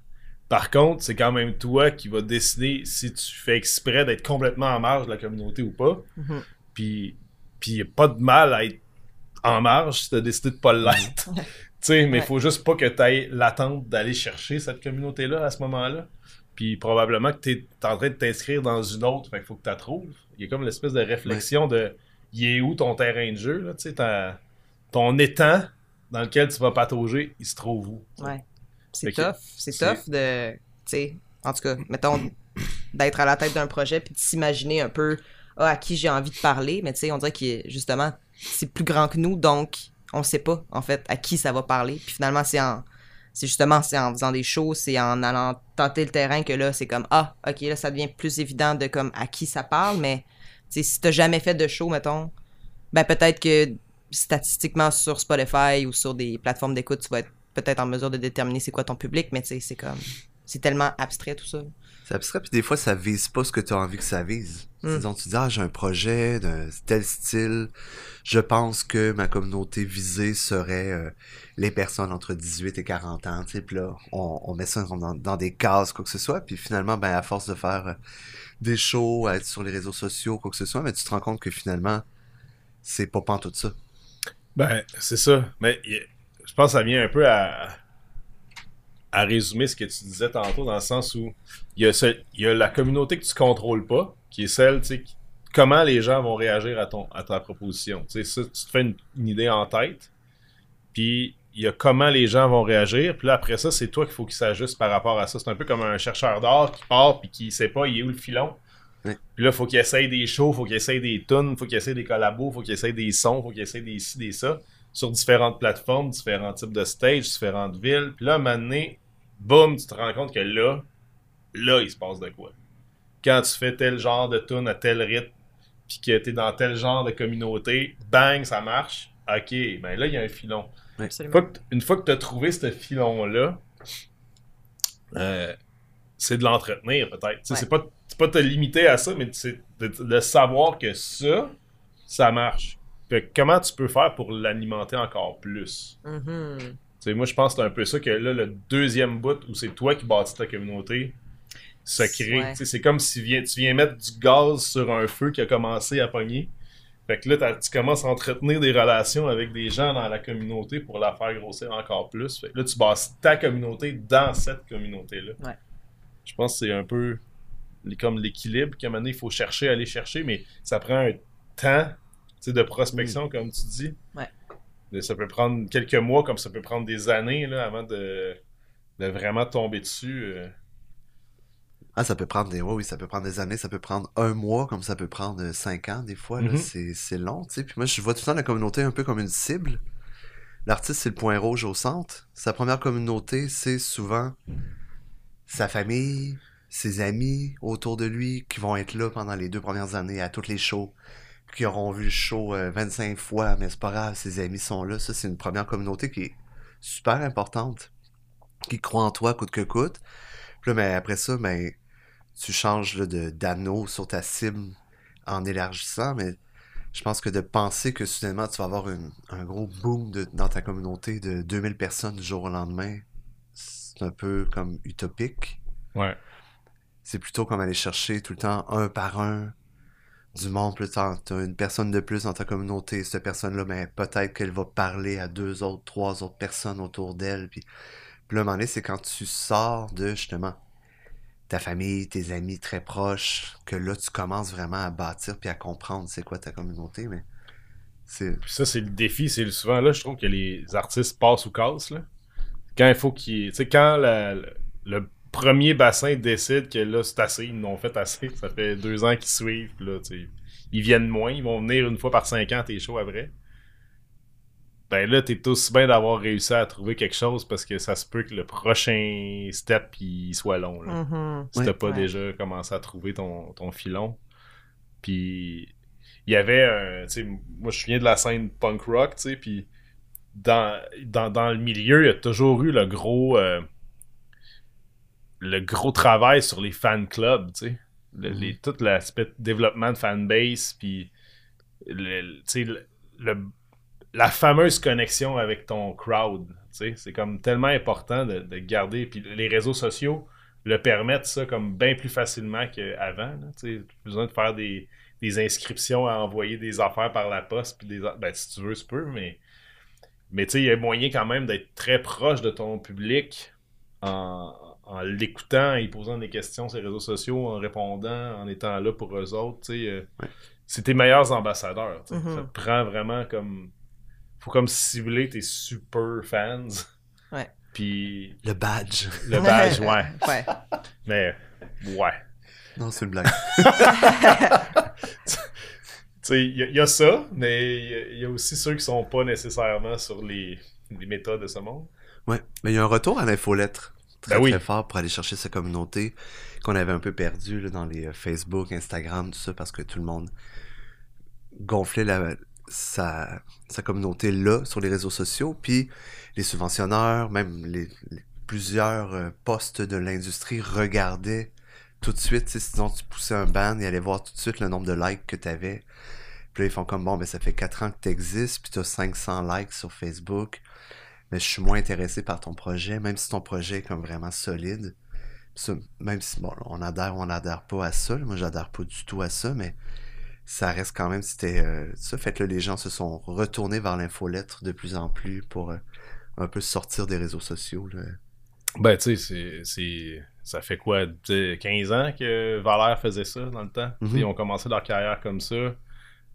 par contre c'est quand même toi qui vas décider si tu fais exprès d'être complètement en marge de la communauté ou pas Mhm. puis puis y a pas de mal à être en marge si t'as décidé de pas l'être. tu sais, mais il Ouais. faut juste pas que t'aies l'attente d'aller chercher cette communauté-là à ce moment-là. Puis probablement que t'es es en train de t'inscrire dans une autre, fait qu'il faut que tu la trouves. Il y a comme l'espèce de réflexion de il est où ton terrain de jeu, là, tu sais, ton étang dans lequel tu vas patauger, il se trouve où? Ouais. C'est tough. C'est c'est- tough de. Tu sais, en tout cas, mettons, d'être à la tête d'un projet puis de s'imaginer un peu ah, à qui j'ai envie de parler. Mais tu sais, on dirait que justement, c'est plus grand que nous, donc on sait pas, en fait, à qui ça va parler. Puis finalement, c'est en. C'est justement, c'est en faisant des shows, c'est en allant tenter le terrain que là, c'est comme Ah, ok, là, ça devient plus évident de comme à qui ça parle. Mais si t'as jamais fait de show, mettons, ben peut-être que statistiquement sur Spotify ou sur des plateformes d'écoute, tu vas être peut-être en mesure de déterminer c'est quoi ton public, mais tu sais, c'est comme. C'est tellement abstrait tout ça. C'est abstrait, puis des fois, ça vise pas ce que tu as envie que ça vise. Mm. Disons, tu dis, ah, j'ai un projet de tel style. Je pense que ma communauté visée serait euh, les personnes entre 18 et 40 ans. Tu sais, puis là, on, on met ça dans, dans des cases, quoi que ce soit. Puis finalement, ben, à force de faire euh, des shows, à être sur les réseaux sociaux, quoi que ce soit, mais tu te rends compte que finalement, c'est pas tout ça. Ben, c'est ça. Mais je pense que ça vient un peu à, à résumer ce que tu disais tantôt, dans le sens où il y, a ce- il y a la communauté que tu contrôles pas, qui est celle, tu sais, comment les gens vont réagir à, ton, à ta proposition. Tu sais, ça, tu te fais une, une idée en tête, puis il y a comment les gens vont réagir, puis là, après ça, c'est toi qu'il faut qu'ils s'ajustent par rapport à ça. C'est un peu comme un chercheur d'art qui part, puis qui sait pas, il est où le filon. Puis là, faut qu'il essaye des shows, faut qu'il essaye des tunes, faut qu'il essaye des collabos, faut qu'il essaye des sons, faut qu'il essaye des ci, des ça, sur différentes plateformes, différents types de stages, différentes villes. Puis là, à un moment donné, boum, tu te rends compte que là, là, il se passe de quoi. Quand tu fais tel genre de tune à tel rythme, puis que t'es dans tel genre de communauté, bang, ça marche. Ok, ben là, il y a un filon. Une Absolument. fois que, une fois que tu as trouvé ce filon-là, euh, c'est de l'entretenir peut-être. Tu Ouais. C'est pas, c'est pas te limiter à ça, mais c'est de, de savoir que ça, ça marche. Fait que comment tu peux faire pour l'alimenter encore plus? Mhm. Sais, moi, je pense que c'est un peu ça que là, le deuxième bout où c'est toi qui bâtis ta communauté se crée. Ouais. C'est comme si viens- tu viens mettre du gaz sur un feu qui a commencé à pogner. Fait que là, tu commences à entretenir des relations avec des gens dans la communauté pour la faire grossir encore plus. Fait que là, tu bases ta communauté dans cette communauté-là. Ouais. Je pense que c'est un peu comme l'équilibre qu'à un moment donné, il faut chercher, aller chercher, mais ça prend un temps de prospection, comme tu dis. Ouais. Mais Ça peut prendre quelques mois, comme ça peut prendre des années là, avant de, de vraiment tomber dessus. euh. Ah, ça peut prendre des, ouais, oui, ça peut prendre des années, ça peut prendre un mois, comme ça peut prendre euh, cinq ans, des fois, là, Mhm. c'est, c'est long, tu sais. Puis moi, je vois tout le temps la communauté un peu comme une cible. L'artiste, c'est le point rouge au centre. Sa première communauté, c'est souvent sa famille, ses amis autour de lui, qui vont être là pendant les deux premières années à toutes les shows, qui auront vu le show euh, 25 fois, mais c'est pas grave, ses amis sont là. Ça, c'est une première communauté qui est super importante, qui croit en toi coûte que coûte. Puis là, mais après ça, ben, tu changes là, de d'anneau sur ta cible en élargissant, mais je pense que de penser que soudainement tu vas avoir une- un gros boom de- dans ta communauté de 2000 personnes du jour au lendemain, c'est un peu comme utopique. Ouais. C'est plutôt comme aller chercher tout le temps un par un du monde. Plus tard, tu as une personne de plus dans ta communauté. Cette personne-là, ben, peut-être qu'elle va parler à deux autres, trois autres personnes autour d'elle. Puis, puis là, moment c'est quand tu sors de justement ta famille, tes amis très proches, que là, tu commences vraiment à bâtir puis à comprendre c'est quoi ta communauté. Mais. Puis ça, c'est le défi. C'est souvent là, je trouve que les artistes passent ou cassent. Là. Quand il faut qu'ils. Tu sais, quand premier bassin décide que là, c'est assez, ils n'ont fait assez, ça fait deux ans qu'ils suivent, puis là, ils viennent moins, ils vont venir une fois par cinq ans tes shows après. Ben là, t'es aussi bien d'avoir réussi à trouver quelque chose parce que ça se peut que le prochain step il soit long. Là. Mhm. si Ouais. t'as pas Ouais. déjà commencé à trouver ton, ton filon. Puis il y avait un, moi je viens de la scène punk rock, tu sais, puis dans, dans, dans le milieu, il y a toujours eu le gros euh, le gros travail sur les fan clubs, tu sais. Le- Mhm. les- tout l'aspect de développement de fanbase, puis le, le- la fameuse connexion avec ton crowd, tu sais. C'est comme tellement important de, de garder, puis les réseaux sociaux le permettent ça comme bien plus facilement qu'avant. Tu besoin de faire des, des inscriptions à envoyer des affaires par la poste, puis des, ben, si tu veux, tu peux, mais, mais tu sais, il y a moyen quand même d'être très proche de ton public en, en l'écoutant, en y posant des questions sur les réseaux sociaux, en répondant, en étant là pour eux autres. tu sais, euh, Ouais. C'est tes meilleurs ambassadeurs. tu sais. Mhm. Ça te prend vraiment comme. Faut comme cibler tes super fans. Ouais. Puis Le badge. le badge, ouais. ouais. Mais, ouais. Non, c'est une blague. tu sais, il y, a- il y a ça, mais il y y, a aussi ceux qui sont pas nécessairement sur les, les méthodes de ce monde. Ouais, mais il y a un retour à l'infolettre. Très, Ben oui. très fort pour aller chercher sa communauté qu'on avait un peu perdu là, dans les euh, Facebook, Instagram, tout ça, parce que tout le monde gonflait la, sa, sa communauté là sur les réseaux sociaux, puis les subventionneurs, même les, les- plusieurs euh, postes de l'industrie regardaient tout de suite, sinon tu poussais un ban, ils allaient voir tout de suite le nombre de likes que tu avais. Puis là, ils font comme, bon, ben ça fait 4 ans que tu existes, puis tu as 500 likes sur Facebook, mais je suis moins intéressé par ton projet, même si ton projet est comme vraiment solide. Ça, même si, bon, on adhère ou on n'adhère pas à ça, moi j'adhère pas du tout à ça, mais ça reste quand même, c'était euh, ça. Fait que là, les gens se sont retournés vers l'infolettre de plus en plus pour euh, un peu sortir des réseaux sociaux. Là. Ben, tu sais, c'est-. Ça fait quoi, tu sais, 15 ans que Valère faisait ça dans le temps? Mhm. Ils ont commencé leur carrière comme ça,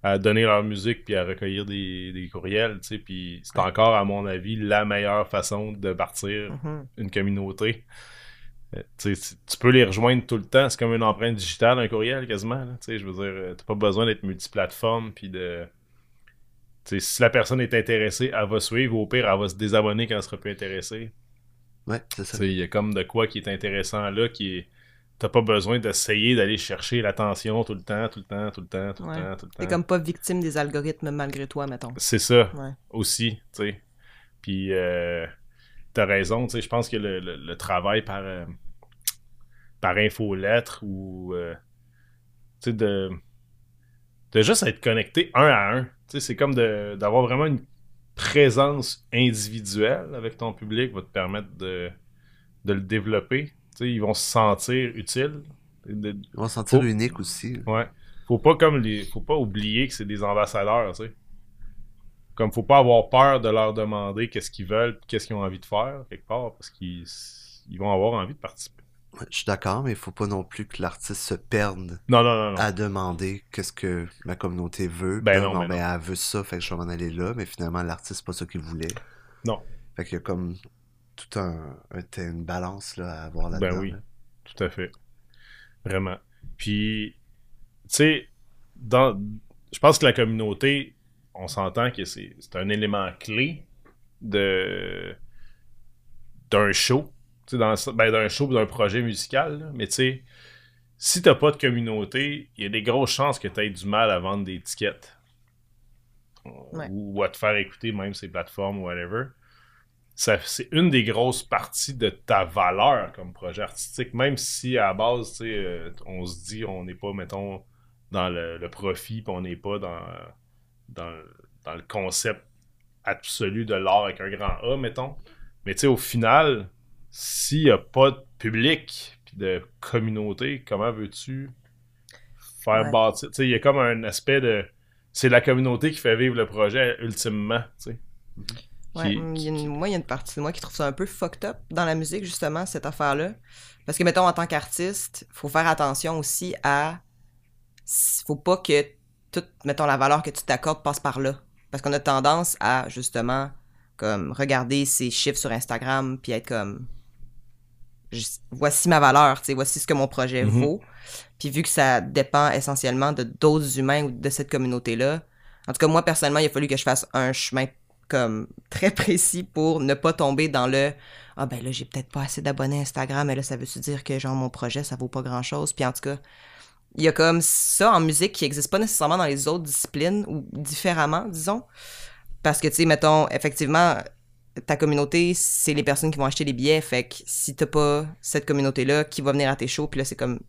à donner leur musique puis à recueillir des, des courriels, tu sais. Puis c'est encore, à mon avis, la meilleure façon de partir Mhm. une communauté. Euh, tu sais, tu peux les rejoindre tout le temps. C'est comme une empreinte digitale, un courriel quasiment. là. Tu sais, je veux dire, euh, t'as pas besoin d'être multiplateforme puis de. Tu sais, si la personne est intéressée, elle va suivre. Au pire, elle va se désabonner quand elle sera plus intéressée. Ouais, c'est ça. Tu sais, Il y a comme de quoi qui est intéressant là, qui est. T'as pas besoin d'essayer d'aller chercher l'attention tout le temps, tout le temps, tout le temps, tout le Ouais. temps, tout le T'es temps. comme pas victime des algorithmes malgré toi, mettons. C'est ça Ouais. aussi, tu sais. Puis euh, t'as raison, tu sais, je pense que le, le- le travail par euh, par infolettre ou euh, tu sais de de juste être connecté un à un, tu sais, c'est comme d'avoir vraiment une présence individuelle avec ton public va te permettre de, de le développer. Ils vont se sentir utiles. Ils vont se sentir Faut- uniques aussi. Ouais. Faut pas comme les. Faut pas oublier que c'est des ambassadeurs, tu sais. Comme faut pas avoir peur de leur demander qu'est-ce qu'ils veulent, qu'est-ce qu'ils ont envie de faire, quelque part, parce qu'ils ils vont avoir envie de participer. Ouais, Je suis d'accord, mais il faut pas non plus que l'artiste se perde Non, non, non, à demander qu'est-ce que ma communauté veut. Ben non, ben ben, elle veut ça, fait que je vais m'en aller là, mais finalement, l'artiste, c'est pas ça qu'il voulait. Non. Fait a comme tout un, un- une balance là, à avoir là-dedans. Ben oui. là. Tout à fait. Vraiment. Puis, tu sais, dans. Je pense que la communauté, on s'entend que c'est c'est un élément clé de d'un show. Tu sais, dans le- ben, d'un show ou d'un projet musical. là. Mais tu sais, si t'as pas de communauté, il y a des grosses chances que tu aies du mal à vendre des tickets. Ouais. Ou, ou à te faire écouter même ces plateformes ou whatever. C'est une des grosses parties de ta valeur comme projet artistique, même si à la base, tu sais, euh, on se dit on n'est pas, mettons, dans le, le profit, puis on n'est pas dans, dans, dans le concept absolu de l'art avec un grand A, mettons. Mais tu sais, au final, s'il n'y a pas de public puis de communauté, comment veux-tu faire Ouais. bâtir? Tu sais, il y a comme un aspect de. C'est la communauté qui fait vivre le projet ultimement, tu sais. Ouais, Qui- hum, il y a une- moi, il y a une partie de moi qui trouve ça un peu fucked up dans la musique, justement, cette affaire-là. Parce que, mettons, en tant qu'artiste, faut faire attention aussi à. Faut pas que toute, mettons, la valeur que tu t'accordes passe par là. Parce qu'on a tendance à, justement, comme, regarder ces chiffres sur Instagram, puis être comme. juste, voici ma valeur, tu sais, voici ce que mon projet Mhm. vaut. Puis vu que ça dépend essentiellement de d'autres humains ou de cette communauté-là, en tout cas, moi, personnellement, il a fallu que je fasse un chemin comme très précis pour ne pas tomber dans le ah ben là j'ai peut-être pas assez d'abonnés Instagram et là ça veut-tu dire que genre mon projet ça vaut pas grand chose puis en tout cas il y a comme ça en musique qui existe pas nécessairement dans les autres disciplines ou différemment disons parce que tu sais mettons effectivement ta communauté c'est les personnes qui vont acheter les billets fait que si t'as pas cette communauté là qui va venir à tes shows puis là c'est comme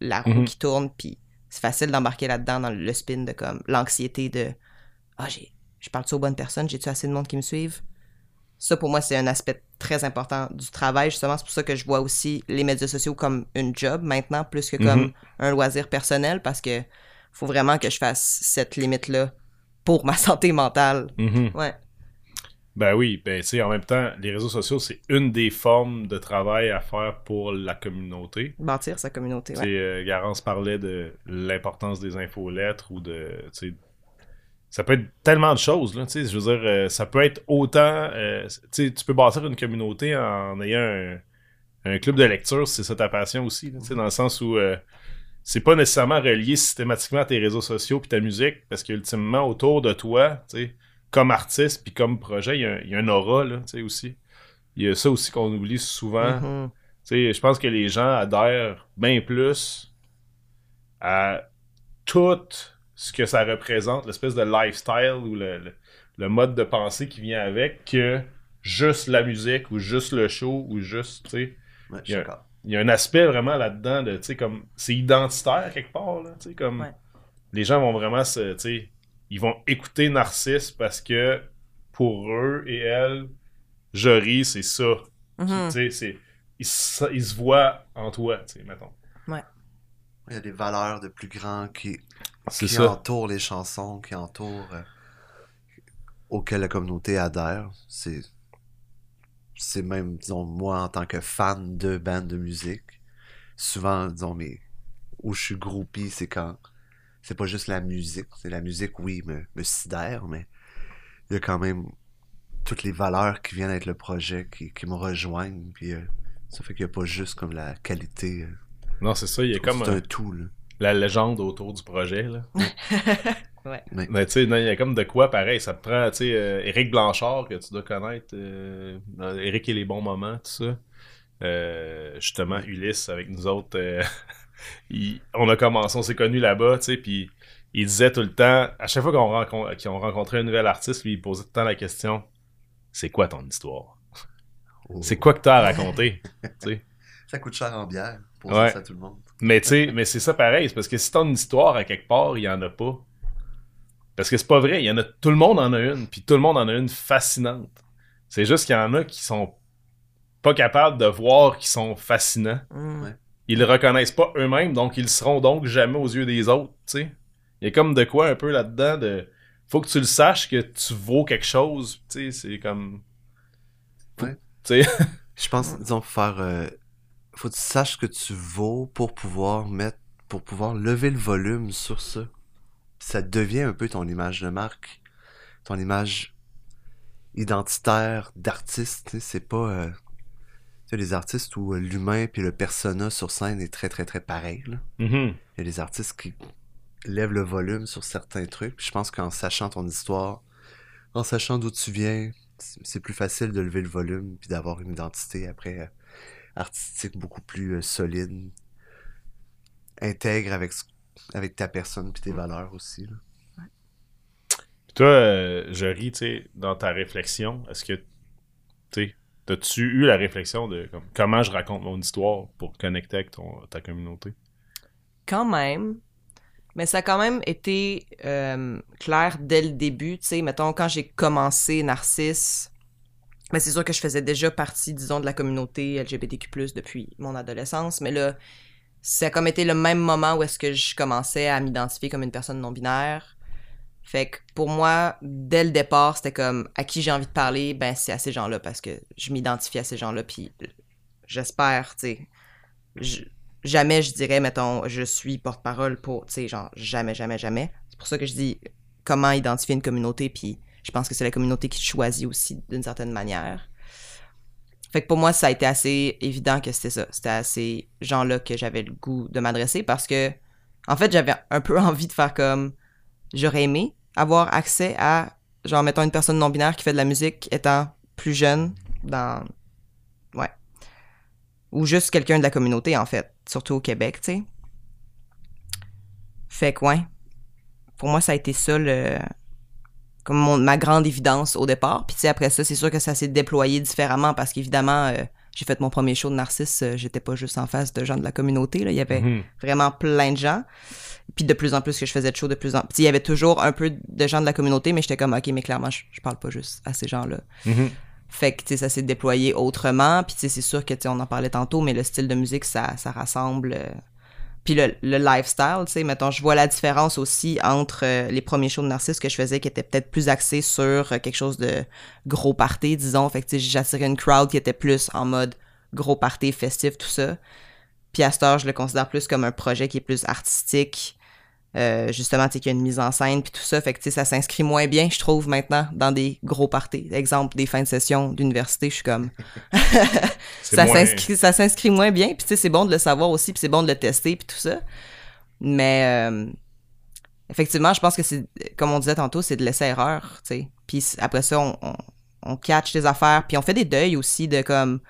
la roue Mhm. qui tourne puis c'est facile d'embarquer là-dedans dans le spin de comme l'anxiété de ah j'ai je parle-tu aux bonnes personnes, j'ai-tu assez de monde qui me suivent? Ça, pour moi, c'est un aspect très important du travail. Justement, c'est pour ça que je vois aussi les médias sociaux comme une job maintenant, plus que comme Mhm. un loisir personnel, parce que faut vraiment que je fasse cette limite-là pour ma santé mentale. Mhm. Ouais. Ben oui, ben tu sais, en même temps, les réseaux sociaux, c'est une des formes de travail à faire pour la communauté. Bâtir sa communauté, ouais. euh, Garance parlait de l'importance des infolettres ou de. Ça peut être tellement de choses, là. tu sais, Je veux dire, euh, ça peut être autant. euh, tu sais, tu peux bâtir une communauté en ayant un, un club de lecture, si c'est ça ta passion aussi, là, tu sais, dans le sens où. euh, c'est pas nécessairement relié systématiquement à tes réseaux sociaux puis ta musique, parce qu'ultimement, autour de toi, tu sais, comme artiste puis comme projet, il y, a un- il y a un aura, là, tu sais, aussi. Il y a ça aussi qu'on oublie souvent. Tu sais, je pense que les gens adhèrent bien plus à tout ce que ça représente, l'espèce de lifestyle ou le, le, le mode de pensée qui vient avec que juste la musique ou juste le show ou juste, tu sais. Ouais, je Il y suis a- d'accord. Il y a un aspect vraiment là-dedans de, tu sais, comme, c'est identitaire quelque part, là, tu sais, comme, Ouais. les gens vont vraiment se, tu sais, ils vont écouter Narcisse parce que pour eux et elles, Jory, c'est ça. Tu sais, c'est, ils, se- ils se voient en toi, tu sais, mettons. Il y a des valeurs de plus grands qui, qui ça. entourent les chansons, qui entourent euh, auxquelles la communauté adhère. C'est c'est même, disons, moi en tant que fan de bandes de musique, souvent, disons, mais où je suis groupie, c'est quand c'est pas juste la musique. C'est la musique, oui, me, me sidère, mais il y a quand même toutes les valeurs qui viennent avec le projet qui, qui me rejoignent. Puis euh, ça fait qu'il n'y a pas juste comme la qualité. euh, Non, c'est ça, il y a comme c'est un tout, là. La légende autour du projet, là. Ouais. Mais tu sais, il y a comme de quoi pareil. Ça te prend, tu sais, euh, Éric Blanchard, que tu dois connaître. euh, dans Éric et les bons moments, tout ça. Euh, justement, Ulysse avec nous autres. euh, il- on a commencé, on s'est connus là-bas, tu sais, puis il disait tout le temps, à chaque fois qu'on rencon- qu'ils ont rencontré un nouvel artiste, lui, il posait tout le temps la question c'est quoi ton histoire? Oh. C'est quoi que t'as à raconter. Ça coûte cher en bière pour Ouais. ça à tout le monde. Mais tu sais, mais c'est ça pareil, c'est parce que si t'as une histoire à quelque part, il y en a pas. Parce que c'est pas vrai, il y en a tout le monde en a une, puis tout le monde en a une fascinante. C'est juste qu'il y en a qui sont pas capables de voir qu'ils sont fascinants. Ouais. Ils le reconnaissent pas eux-mêmes, donc ils seront donc jamais aux yeux des autres, tu sais. Il y a comme de quoi un peu là-dedans de faut que tu le saches que tu vaux quelque chose, tu sais, c'est comme Ouais. tu sais Je pense, disons, pour faire. euh, faut que tu saches ce que tu vaux pour pouvoir mettre. pour pouvoir lever le volume sur ça. Ça devient un peu ton image de marque. Ton image identitaire d'artiste. C'est pas. euh, tu sais, les artistes où euh, l'humain puis le persona sur scène est très très très pareil. Mhm. Il y a des artistes qui lèvent le volume sur certains trucs. Puis je pense qu'en sachant ton histoire, en sachant d'où tu viens, c'est c'est plus facile de lever le volume puis d'avoir une identité après euh, artistique beaucoup plus euh, solide, intègre avec ta personne puis tes valeurs aussi. là. Toi, euh, tu sais, dans ta réflexion, est-ce que, tu sais, t'as-tu eu la réflexion de comme, comment je raconte mon histoire pour connecter avec ton, ta communauté? Quand même. Mais ça a quand même été euh, clair dès le début. Tu sais, mettons, quand j'ai commencé Narcisse, mais c'est sûr que je faisais déjà partie, disons, de la communauté LGBTQ+, depuis mon adolescence. Mais là, ça a comme été le même moment où est-ce que je commençais à m'identifier comme une personne non-binaire. Fait que pour moi, dès le départ, c'était comme à qui j'ai envie de parler, ben c'est à ces gens-là parce que je m'identifie à ces gens-là puis j'espère, tu sais. Jamais je dirais, mettons, je suis porte-parole pour, tu sais, genre, jamais, jamais, jamais. C'est pour ça que je dis comment identifier une communauté, puis je pense que c'est la communauté qui choisit aussi d'une certaine manière. Fait que pour moi, ça a été assez évident que c'était ça. C'était à ces gens-là que j'avais le goût de m'adresser parce que, en fait, j'avais un peu envie de faire comme. J'aurais aimé avoir accès à, genre, mettons, une personne non-binaire qui fait de la musique étant plus jeune dans. Ouais. Ou juste quelqu'un de la communauté, en fait. Surtout au Québec, tu sais. Fait que, ouais. Pour moi, ça a été ça, le. Comme mon- ma grande évidence au départ. Puis, tu sais, après ça, c'est sûr que ça s'est déployé différemment parce qu'évidemment, euh, j'ai fait mon premier show de Narcisse. euh, J'étais pas juste en face de gens de la communauté, là. Il y avait Mhm. vraiment plein de gens. Puis de plus en plus que je faisais de shows, de plus en plus. Il y avait toujours un peu de gens de la communauté, mais j'étais comme, OK, mais clairement, je, je parle pas juste à ces gens-là. Mhm. Fait que, tu sais, ça s'est déployé autrement. Puis, tu sais, c'est sûr que, tu sais, on en parlait tantôt, mais le style de musique, ça, ça rassemble. euh, Puis le, le lifestyle, tu sais, mettons, je vois la différence aussi entre euh, les premiers shows de Narcisse que je faisais qui étaient peut-être plus axés sur euh, quelque chose de gros party, disons. Fait que, j'attirais une crowd qui était plus en mode gros party, festif, tout ça. Puis à cette heure, je le considère plus comme un projet qui est plus artistique. Euh, justement, tu sais, qu'il y a une mise en scène, puis tout ça. Fait que, tu sais, ça s'inscrit moins bien, je trouve, maintenant, dans des gros parties. Exemple, des fins de session d'université, je suis comme... Ça moins- s'inscrit ça s'inscrit moins bien puis tu sais c'est bon de le savoir aussi puis c'est bon de le tester puis tout ça mais euh, effectivement je pense que c'est comme on disait tantôt c'est de laisser erreur tu sais puis après ça on, on, on catch les affaires puis on fait des deuils aussi de comme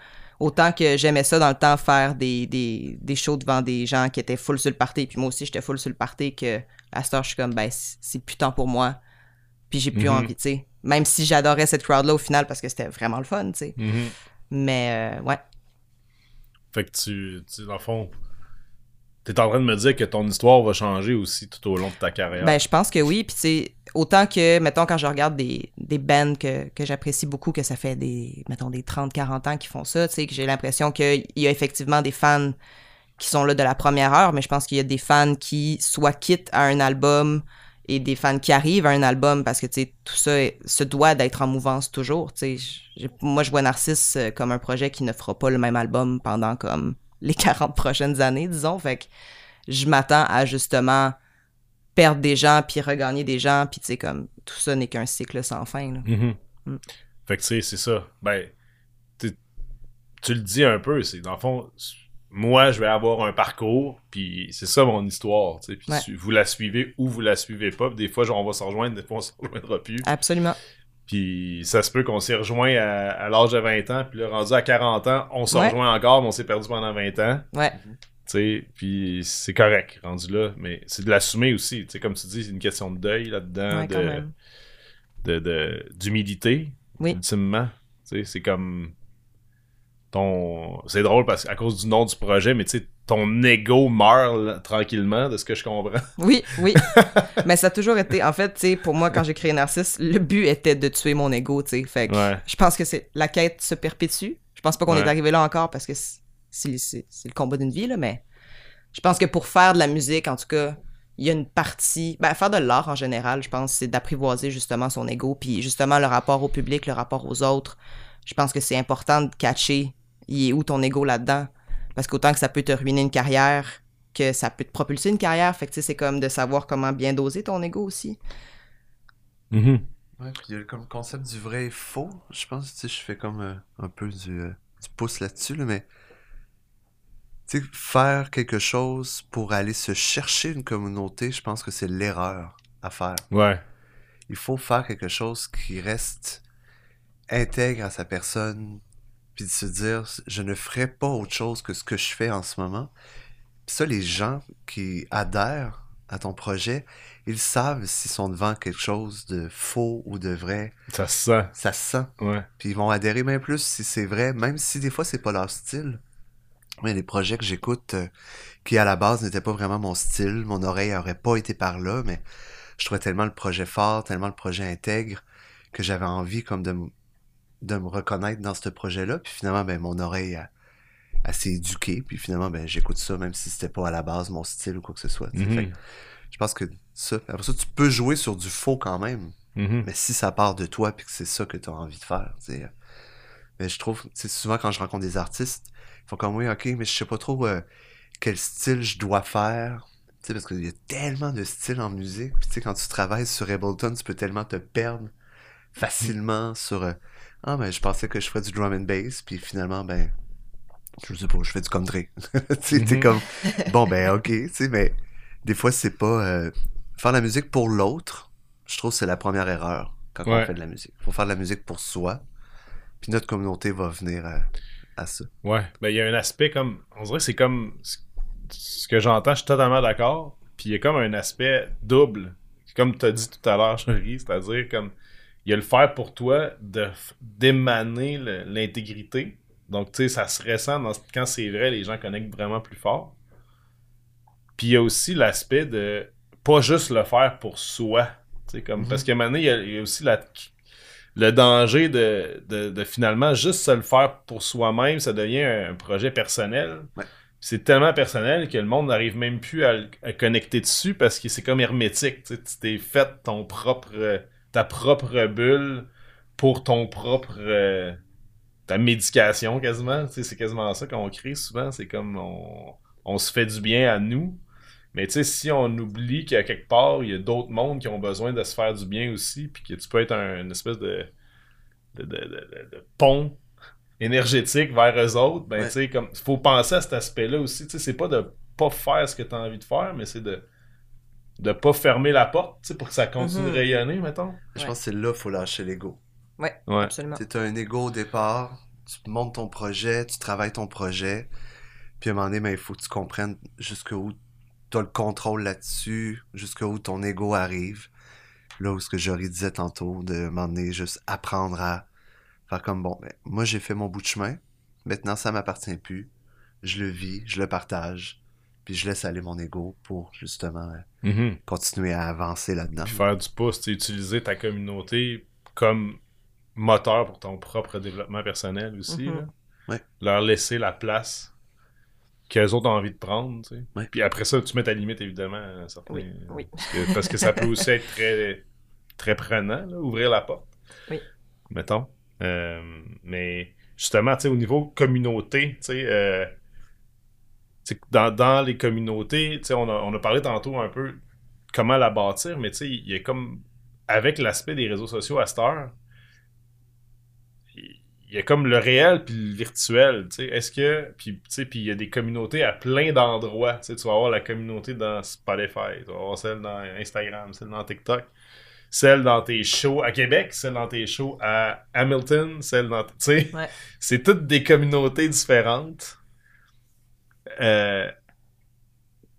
Autant que j'aimais ça dans le temps, faire des, des, des shows devant des gens qui étaient full sur le party, puis moi aussi j'étais full sur le party, que à cette heure, je suis comme, ben, c'est plus temps pour moi, puis j'ai plus Mhm. envie, tu sais. Même si j'adorais cette crowd-là au final parce que c'était vraiment le fun, tu sais. Mhm. Mais euh, ouais. Fait que tu, tu, dans le fond, t'es en train de me dire que ton histoire va changer aussi tout au long de ta carrière. Ben, je pense que oui. Puis, sais, autant que, mettons, quand je regarde des, des bands que, que j'apprécie beaucoup, que ça fait des, mettons, des 30-40 ans qui font ça, tu sais, que j'ai l'impression qu'il y a effectivement des fans qui sont là de la première heure, mais je pense qu'il y a des fans qui soit quittent à un album et des fans qui arrivent à un album parce que, tu sais, tout ça se doit d'être en mouvance toujours, tu sais. Moi, je vois Narcisse euh, comme un projet qui ne fera pas le même album pendant, comme, les 40 prochaines années, disons. Fait que je m'attends à, justement, perdre des gens puis regagner des gens puis tu sais comme tout ça n'est qu'un cycle sans fin là. Mhm. Mm. Fait que tu sais, c'est ça. Ben, tu le dis un peu, c'est dans le fond, moi, je vais avoir un parcours, puis c'est ça mon histoire. Puis Ouais. vous la suivez ou vous la suivez pas. Des fois, on va se rejoindre, des fois, on se rejoindra plus. Absolument. Puis ça se peut qu'on s'est rejoint à, à l'âge de 20 ans, puis là, rendu à 40 ans, on se Ouais. rejoint encore, mais on s'est perdu pendant 20 ans. Ouais. Tu sais, puis c'est correct, rendu là, mais c'est de l'assumer aussi. Tu sais, comme tu dis, c'est une question de deuil là-dedans, Ouais, de, même. de, de- d'humilité, Oui. ultimement. Tu sais, c'est comme ton... C'est drôle parce qu'à cause du nom du projet, mais tu sais, ton ego meurt là, tranquillement, de ce que je comprends. Oui, oui. Mais ça a toujours été en fait, tu sais pour moi quand j'ai créé Narcisse, le but était de tuer mon ego, tu sais. Fait que Ouais. je pense que c'est la quête se perpétue. Je pense pas qu'on Ouais. est arrivé là encore parce que c'est le combat d'une vie là, mais je pense que pour faire de la musique en tout cas, il y a une partie, ben, faire de l'art en général, je pense, c'est d'apprivoiser justement son ego, puis justement le rapport au public, le rapport aux autres. Je pense que c'est important de catcher, il est où ton ego là-dedans, parce qu'autant que ça peut te ruiner une carrière, que ça peut te propulser une carrière, fait que tu sais, c'est comme de savoir comment bien doser ton ego aussi. Mhm. Ouais, puis il y a comme le concept du vrai et faux. Je pense, tu sais, je fais comme euh, un peu du, euh, du pouce là-dessus, là, mais tu sais, faire quelque chose pour aller se chercher une communauté, je pense que c'est l'erreur à faire. Ouais. Il faut faire quelque chose qui reste intègre à sa personne, puis de se dire, je ne ferai pas autre chose que ce que je fais en ce moment. Puis ça, les gens qui adhèrent à ton projet, ils savent s'ils sont devant quelque chose de faux ou de vrai. Ça se sent. Ça se sent. Ouais. Puis ils vont adhérer bien plus si c'est vrai, même si des fois c'est pas leur style. Mais les projets que j'écoute euh, qui à la base n'étaient pas vraiment mon style, mon oreille aurait pas été par là, mais je trouvais tellement le projet fort, tellement le projet intègre que j'avais envie comme de, de me reconnaître dans ce projet-là. Puis finalement, ben mon oreille a, a s'est éduquée, puis finalement, ben j'écoute ça même si c'était pas à la base mon style ou quoi que ce soit. Mhm. Fait je pense que ça, après ça, tu peux jouer sur du faux quand même. Mhm. Mais si ça part de toi puis que c'est ça que tu as envie de faire, tu sais. euh, Mais je trouve, souvent quand je rencontre des artistes, ils font comme oui, ok, mais je sais pas trop euh, quel style je dois faire. Parce qu'il y a tellement de styles en musique. Puis tu sais, quand tu travailles sur Ableton, tu peux tellement te perdre facilement sur euh, Ah, ben je pensais que je ferais du drum and bass, puis finalement, ben, je sais pas, je fais du country. tu sais, Mhm. comme Bon, ben ok, tu sais, mais des fois, c'est pas. euh, Faire la musique pour l'autre, je trouve que c'est la première erreur quand Ouais. on fait de la musique. Faut faire de la musique pour soi, puis notre communauté va venir à, à ça. Ouais, ben il y a un aspect comme. On dirait que c'est comme. ce- Ce que j'entends, je suis totalement d'accord. Puis il y a comme un aspect double. Comme tu as dit tout à l'heure, chérie, c'est-à-dire comme. Il y a le faire pour toi de d'émaner l'intégrité. Donc, tu sais, ça se ressent dans- quand c'est vrai, les gens connectent vraiment plus fort. Puis il y a aussi l'aspect de pas juste le faire pour soi. Mhm. Parce qu'à un moment donné, il y a, il y a aussi la, le danger de, de, de finalement juste se le faire pour soi-même, ça devient un, un projet personnel. Ouais. C'est tellement personnel que le monde n'arrive même plus à, à connecter dessus parce que c'est comme hermétique. Tu t'es fait ton propre, ta propre bulle pour ton propre, euh, ta médication quasiment. Tu sais, c'est quasiment ça qu'on crée souvent. C'est comme on, on se fait du bien à nous. Mais tu sais, si on oublie qu'à quelque part, il y a d'autres mondes qui ont besoin de se faire du bien aussi, puis que tu peux être un, une espèce de, de, de- de- de pont énergétique vers eux autres, ben Ouais. tu sais, comme, faut penser à cet aspect-là aussi. Tu sais, c'est pas de pas faire ce que tu as envie de faire, mais c'est de de pas fermer la porte, tu sais, pour que ça continue Mhm. de rayonner, mettons. Je Ouais. pense que c'est là qu'il faut lâcher l'ego. Ouais. Absolument. Tu as un ego au départ, tu montes ton projet, tu travailles ton projet, puis à un moment donné, ben, il faut que tu comprennes jusqu'où tu as le contrôle là-dessus, jusqu'où ton ego arrive. Là où ce que Jory disait tantôt, de donné, juste apprendre à faire comme, bon, ben, moi j'ai fait mon bout de chemin, maintenant ça m'appartient plus, je le vis, je le partage, puis je laisse aller mon ego pour justement euh, Mhm. continuer à avancer là-dedans. Puis faire du pouce, tu sais, utiliser ta communauté comme moteur pour ton propre développement personnel aussi. Là. Ouais. Leur laisser la place qu'elles autres ont envie de prendre. tu sais. Ouais. Puis après ça, tu mets ta limite évidemment. à certains- Oui, oui. Parce, que, parce que ça peut aussi être très, très prenant, là, ouvrir la porte. Oui. Mettons. Euh, mais justement, tu sais, au niveau communauté, tu sais, euh, tu sais, dans, dans les communautés, tu sais, on a, on a parlé tantôt un peu comment la bâtir, mais tu sais, il y a comme, avec l'aspect des réseaux sociaux à cette heure, il y a comme le réel puis le virtuel, tu sais, est-ce que, puis tu sais, puis il y a des communautés à plein d'endroits, tu sais, tu vas avoir la communauté dans Spotify, tu vas avoir celle dans Instagram, celle dans TikTok, celle dans tes shows à Québec, celle dans tes shows à Hamilton, celle dans, tu sais, Ouais. c'est toutes des communautés différentes. Euh,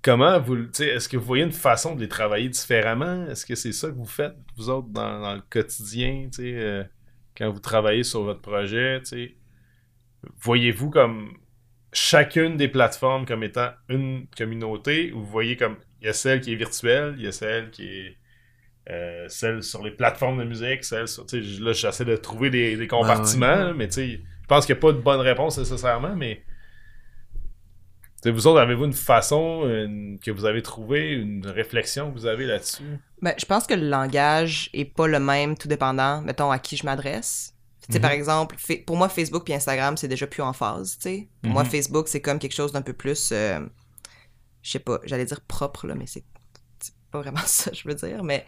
comment vous, est-ce que vous voyez une façon de les travailler différemment? Est-ce que c'est ça que vous faites, vous autres, dans, dans le quotidien, euh, quand vous travaillez sur votre projet? Voyez-vous comme chacune des plateformes comme étant une communauté ou vous voyez comme il y a celle qui est virtuelle, il y a celle qui est euh, celle sur les plateformes de musique, celle sur, là j'essaie de trouver des, des compartiments, ouais. mais tu sais, je pense qu'il n'y a pas de bonne réponse nécessairement, mais tu sais, vous autres, avez-vous une façon une- que vous avez trouvé, une réflexion que vous avez là-dessus? Ben, je pense que le langage est pas le même tout dépendant, mettons, à qui je m'adresse. Sais, Mhm. par exemple, pour moi, Facebook puis Instagram, c'est déjà plus en phase, tu sais. Pour moi, Mhm. Facebook, c'est comme quelque chose d'un peu plus, euh, je sais pas, j'allais dire propre, là, mais c'est pas vraiment ça, je veux dire, mais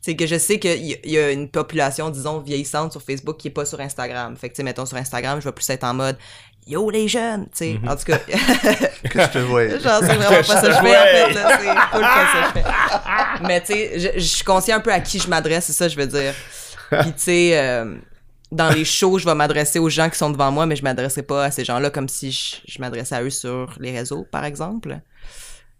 c'est que je sais qu'il y, y a une population, disons, vieillissante sur Facebook qui est pas sur Instagram. Fait que, tu sais, mettons, sur Instagram, je vais plus être en mode « Yo, les jeunes! » Tu sais, Mhm. en tout cas... Que je te vois. Genre, c'est vraiment pas ça que je fais, en fait, là. C'est full pas ça que je fais. Mais, tu sais, je, je suis conscient un peu à qui je m'adresse, c'est ça, je veux dire. Puis, tu sais, euh, dans les shows, je vais m'adresser aux gens qui sont devant moi, mais je m'adresserai pas à ces gens-là comme si je, je m'adressais à eux sur les réseaux, par exemple.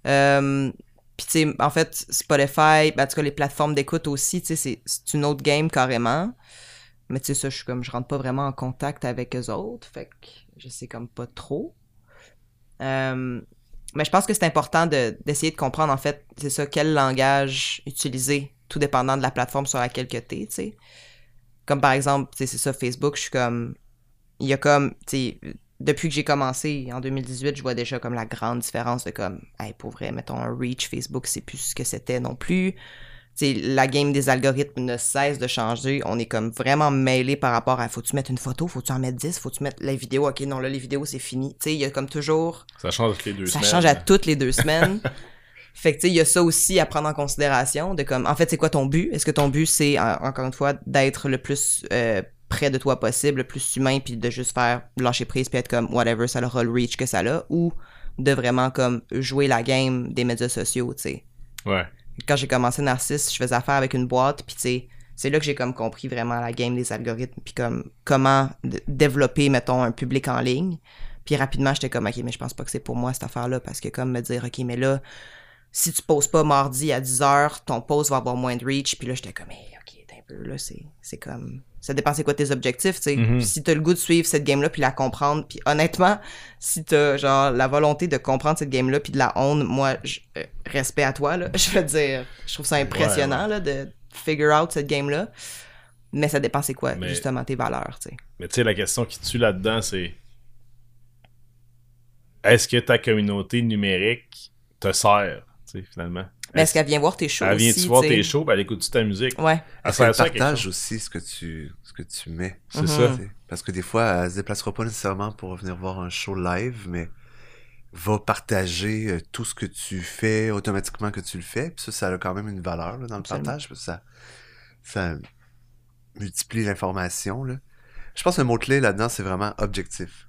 Euh, puis, tu sais, en fait, Spotify, ben, en tout cas, les plateformes d'écoute aussi, tu sais, c'est- c'est une autre game carrément. Mais, tu sais, ça, je suis comme, je rentre pas vraiment en contact avec eux autres, fait que je sais comme pas trop. Euh, mais je pense que c'est important de- d'essayer de comprendre, en fait, c'est ça, quel langage utiliser, tout dépendant de la plateforme sur laquelle que t'es, tu sais. Comme par exemple, c'est ça, Facebook, je suis comme... Il y a comme, tu sais, depuis que j'ai commencé en 2018, je vois déjà comme la grande différence de comme, hey, pour vrai, mettons, un reach Facebook, c'est plus ce que c'était non plus. La game des algorithmes ne cesse de changer. On est comme vraiment mêlé par rapport à faut-tu mettre une photo, faut-tu en mettre 10, faut-tu mettre la vidéo, ok, non, là, les vidéos, c'est fini. Tu sais, il y a comme toujours Ça change toutes les deux ça semaines. change à toutes les deux semaines. fait que, tu sais, il y a ça aussi à prendre en considération. De comme, en fait, c'est quoi ton but? Est-ce que ton but, c'est, en- encore une fois, d'être le plus euh, près de toi possible, le plus humain, puis de juste faire lâcher prise, puis être comme, whatever, ça aura le reach que ça a, ou de vraiment, comme, jouer la game des médias sociaux, tu sais. Ouais. Quand j'ai commencé Narcisse, je faisais affaire avec une boîte, puis tu sais, c'est là que j'ai comme compris vraiment la game des algorithmes, puis comme, comment développer, mettons, un public en ligne. Puis rapidement, j'étais comme, OK, mais je pense pas que c'est pour moi cette affaire-là, parce que comme me dire, OK, mais là, si tu poses pas mardi à 10h, ton post va avoir moins de reach. Puis là, j'étais comme, hey, OK, t'es un peu, là, c'est comme... Ça dépend c'est quoi tes objectifs, tu sais. Mhm. Si t'as le goût de suivre cette game-là, puis la comprendre, puis honnêtement, si t'as, genre, la volonté de comprendre cette game-là, puis de la honte, moi, je- euh, respect à toi, là, je veux dire, je trouve ça impressionnant, là, de figure out cette game-là. Mais ça dépend c'est quoi, Mais- justement, tes valeurs, tu sais. Mais tu sais, la question qui tue là-dedans, c'est est-ce que ta communauté numérique te sert, tu sais, finalement? Mais est-ce qu'elle vient voir tes shows Elle vient aussi, tu voir tes shows, puis elle écoute ta musique? Ouais. Elle Elle partage aussi ce que tu, ce que tu mets. C'est Mhm. ça. Parce que des fois, elle se déplacera pas nécessairement pour venir voir un show live, mais va partager euh, tout ce que tu fais automatiquement que tu le fais. Puis ça, ça a quand même une valeur là, dans le Absolument. partage. Parce que ça, ça multiplie l'information. là. Je pense que le mot-clé là-dedans, c'est vraiment objectif.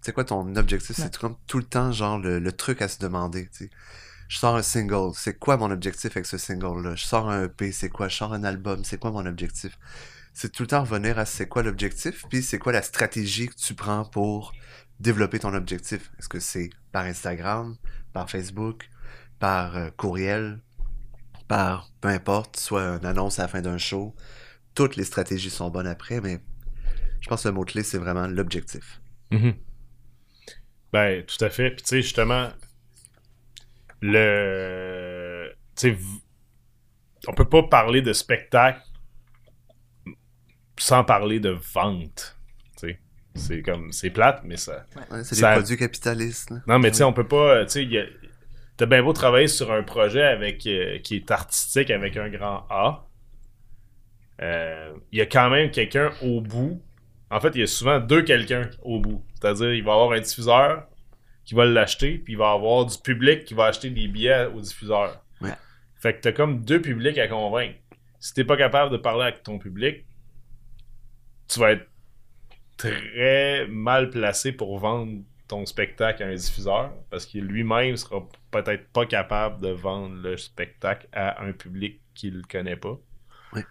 C'est quoi ton objectif? Ouais. C'est comme tout le temps, genre, le, le truc à se demander. tu sais. Je sors un single, c'est quoi mon objectif avec ce single-là? Je sors un EP, c'est quoi? Je sors un album, c'est quoi mon objectif? c'est tout le temps revenir à c'est quoi l'objectif, puis c'est quoi la stratégie que tu prends pour développer ton objectif? Est-ce que c'est par Instagram, par Facebook, par euh, courriel, par peu importe, soit une annonce à la fin d'un show? Toutes les stratégies sont bonnes après, mais je pense que le mot-clé, c'est vraiment l'objectif. Mhm. Ben, tout à fait. Puis, tu sais, justement, le. Tu sais, on peut pas parler de spectacle sans parler de vente. Tu sais, c'est comme. C'est plate, mais ça. Ouais, c'est Ça- des produits capitalistes. là. Non, mais tu sais, on peut pas. Tu sais, a- t'as bien beau travailler sur un projet avec euh, qui est artistique avec un grand A. euh, Il y a quand même quelqu'un au bout. En fait, il y a souvent deux quelqu'un au bout. C'est-à-dire, il va y avoir un diffuseur qui va l'acheter, puis il va y avoir du public qui va acheter des billets au diffuseur. Ouais. Fait que t'as comme deux publics à convaincre. Si t'es pas capable de parler avec ton public, tu vas être très mal placé pour vendre ton spectacle à un diffuseur parce que lui-même sera peut-être pas capable de vendre le spectacle à un public qu'il ne connaît pas. Oui.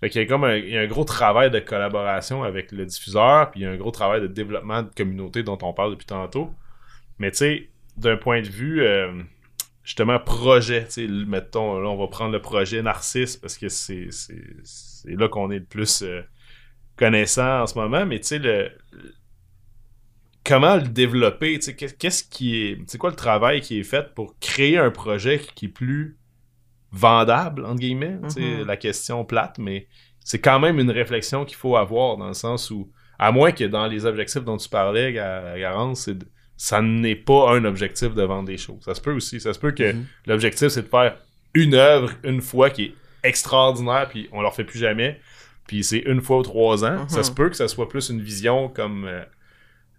Fait qu'il y a comme un, il y a un gros travail de collaboration avec le diffuseur, puis il y a un gros travail de développement de communauté dont on parle depuis tantôt. Mais tu sais, d'un point de vue euh, justement projet, tu sais, mettons, là on va prendre le projet Narcisse parce que c'est, là qu'on est le plus euh, connaissant en ce moment, mais tu sais, le, le- comment le développer, tu sais, qu'est- qu'est-ce qui est, c'est quoi le travail qui est fait pour créer un projet qui est plus vendable, entre guillemets, tu sais, Mhm. la question plate, mais c'est quand même une réflexion qu'il faut avoir dans le sens où, à moins que dans les objectifs dont tu parlais, Ga- Garance, c'est ça n'est pas un objectif de vendre des choses. Ça se peut aussi. Ça se peut que Mhm. l'objectif, c'est de faire une œuvre une fois qui est extraordinaire, puis on leur fait plus jamais. Puis c'est une fois ou trois ans. Mhm. Ça se peut que ça soit plus une vision comme euh,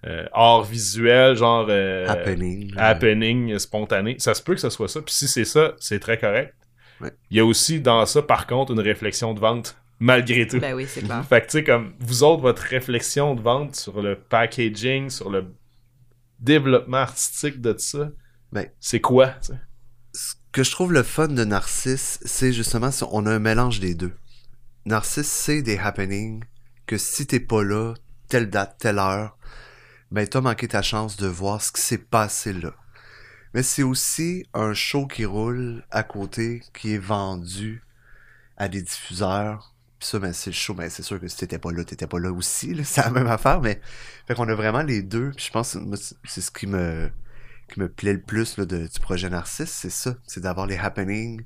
euh, art visuel, genre euh, Happening. happening spontané. Ça se peut que ce soit ça. Puis si c'est ça, c'est très correct. Ouais. Il y a aussi dans ça, par contre, une réflexion de vente, malgré tout. Ben oui, c'est clair. Fait que, tu sais, comme vous autres, votre réflexion de vente sur le packaging, sur le développement artistique de ça, Ben. c'est quoi? Ce que je trouve le fun de Narcisse, c'est justement on a un mélange des deux. Narcisse, c'est des happenings que si t'es pas là, telle date, telle heure, ben t'as manqué ta chance de voir ce qui s'est passé là. Mais c'est aussi un show qui roule à côté, qui est vendu à des diffuseurs. Puis ça, ben c'est le show, ben c'est sûr que si t'étais pas là, t'étais pas là aussi, là, c'est la même affaire, mais fait qu'on a vraiment les deux. Puis je pense que c'est ce qui me qui me plaît le plus là, de- du projet Narcisse, c'est ça, c'est d'avoir les happenings.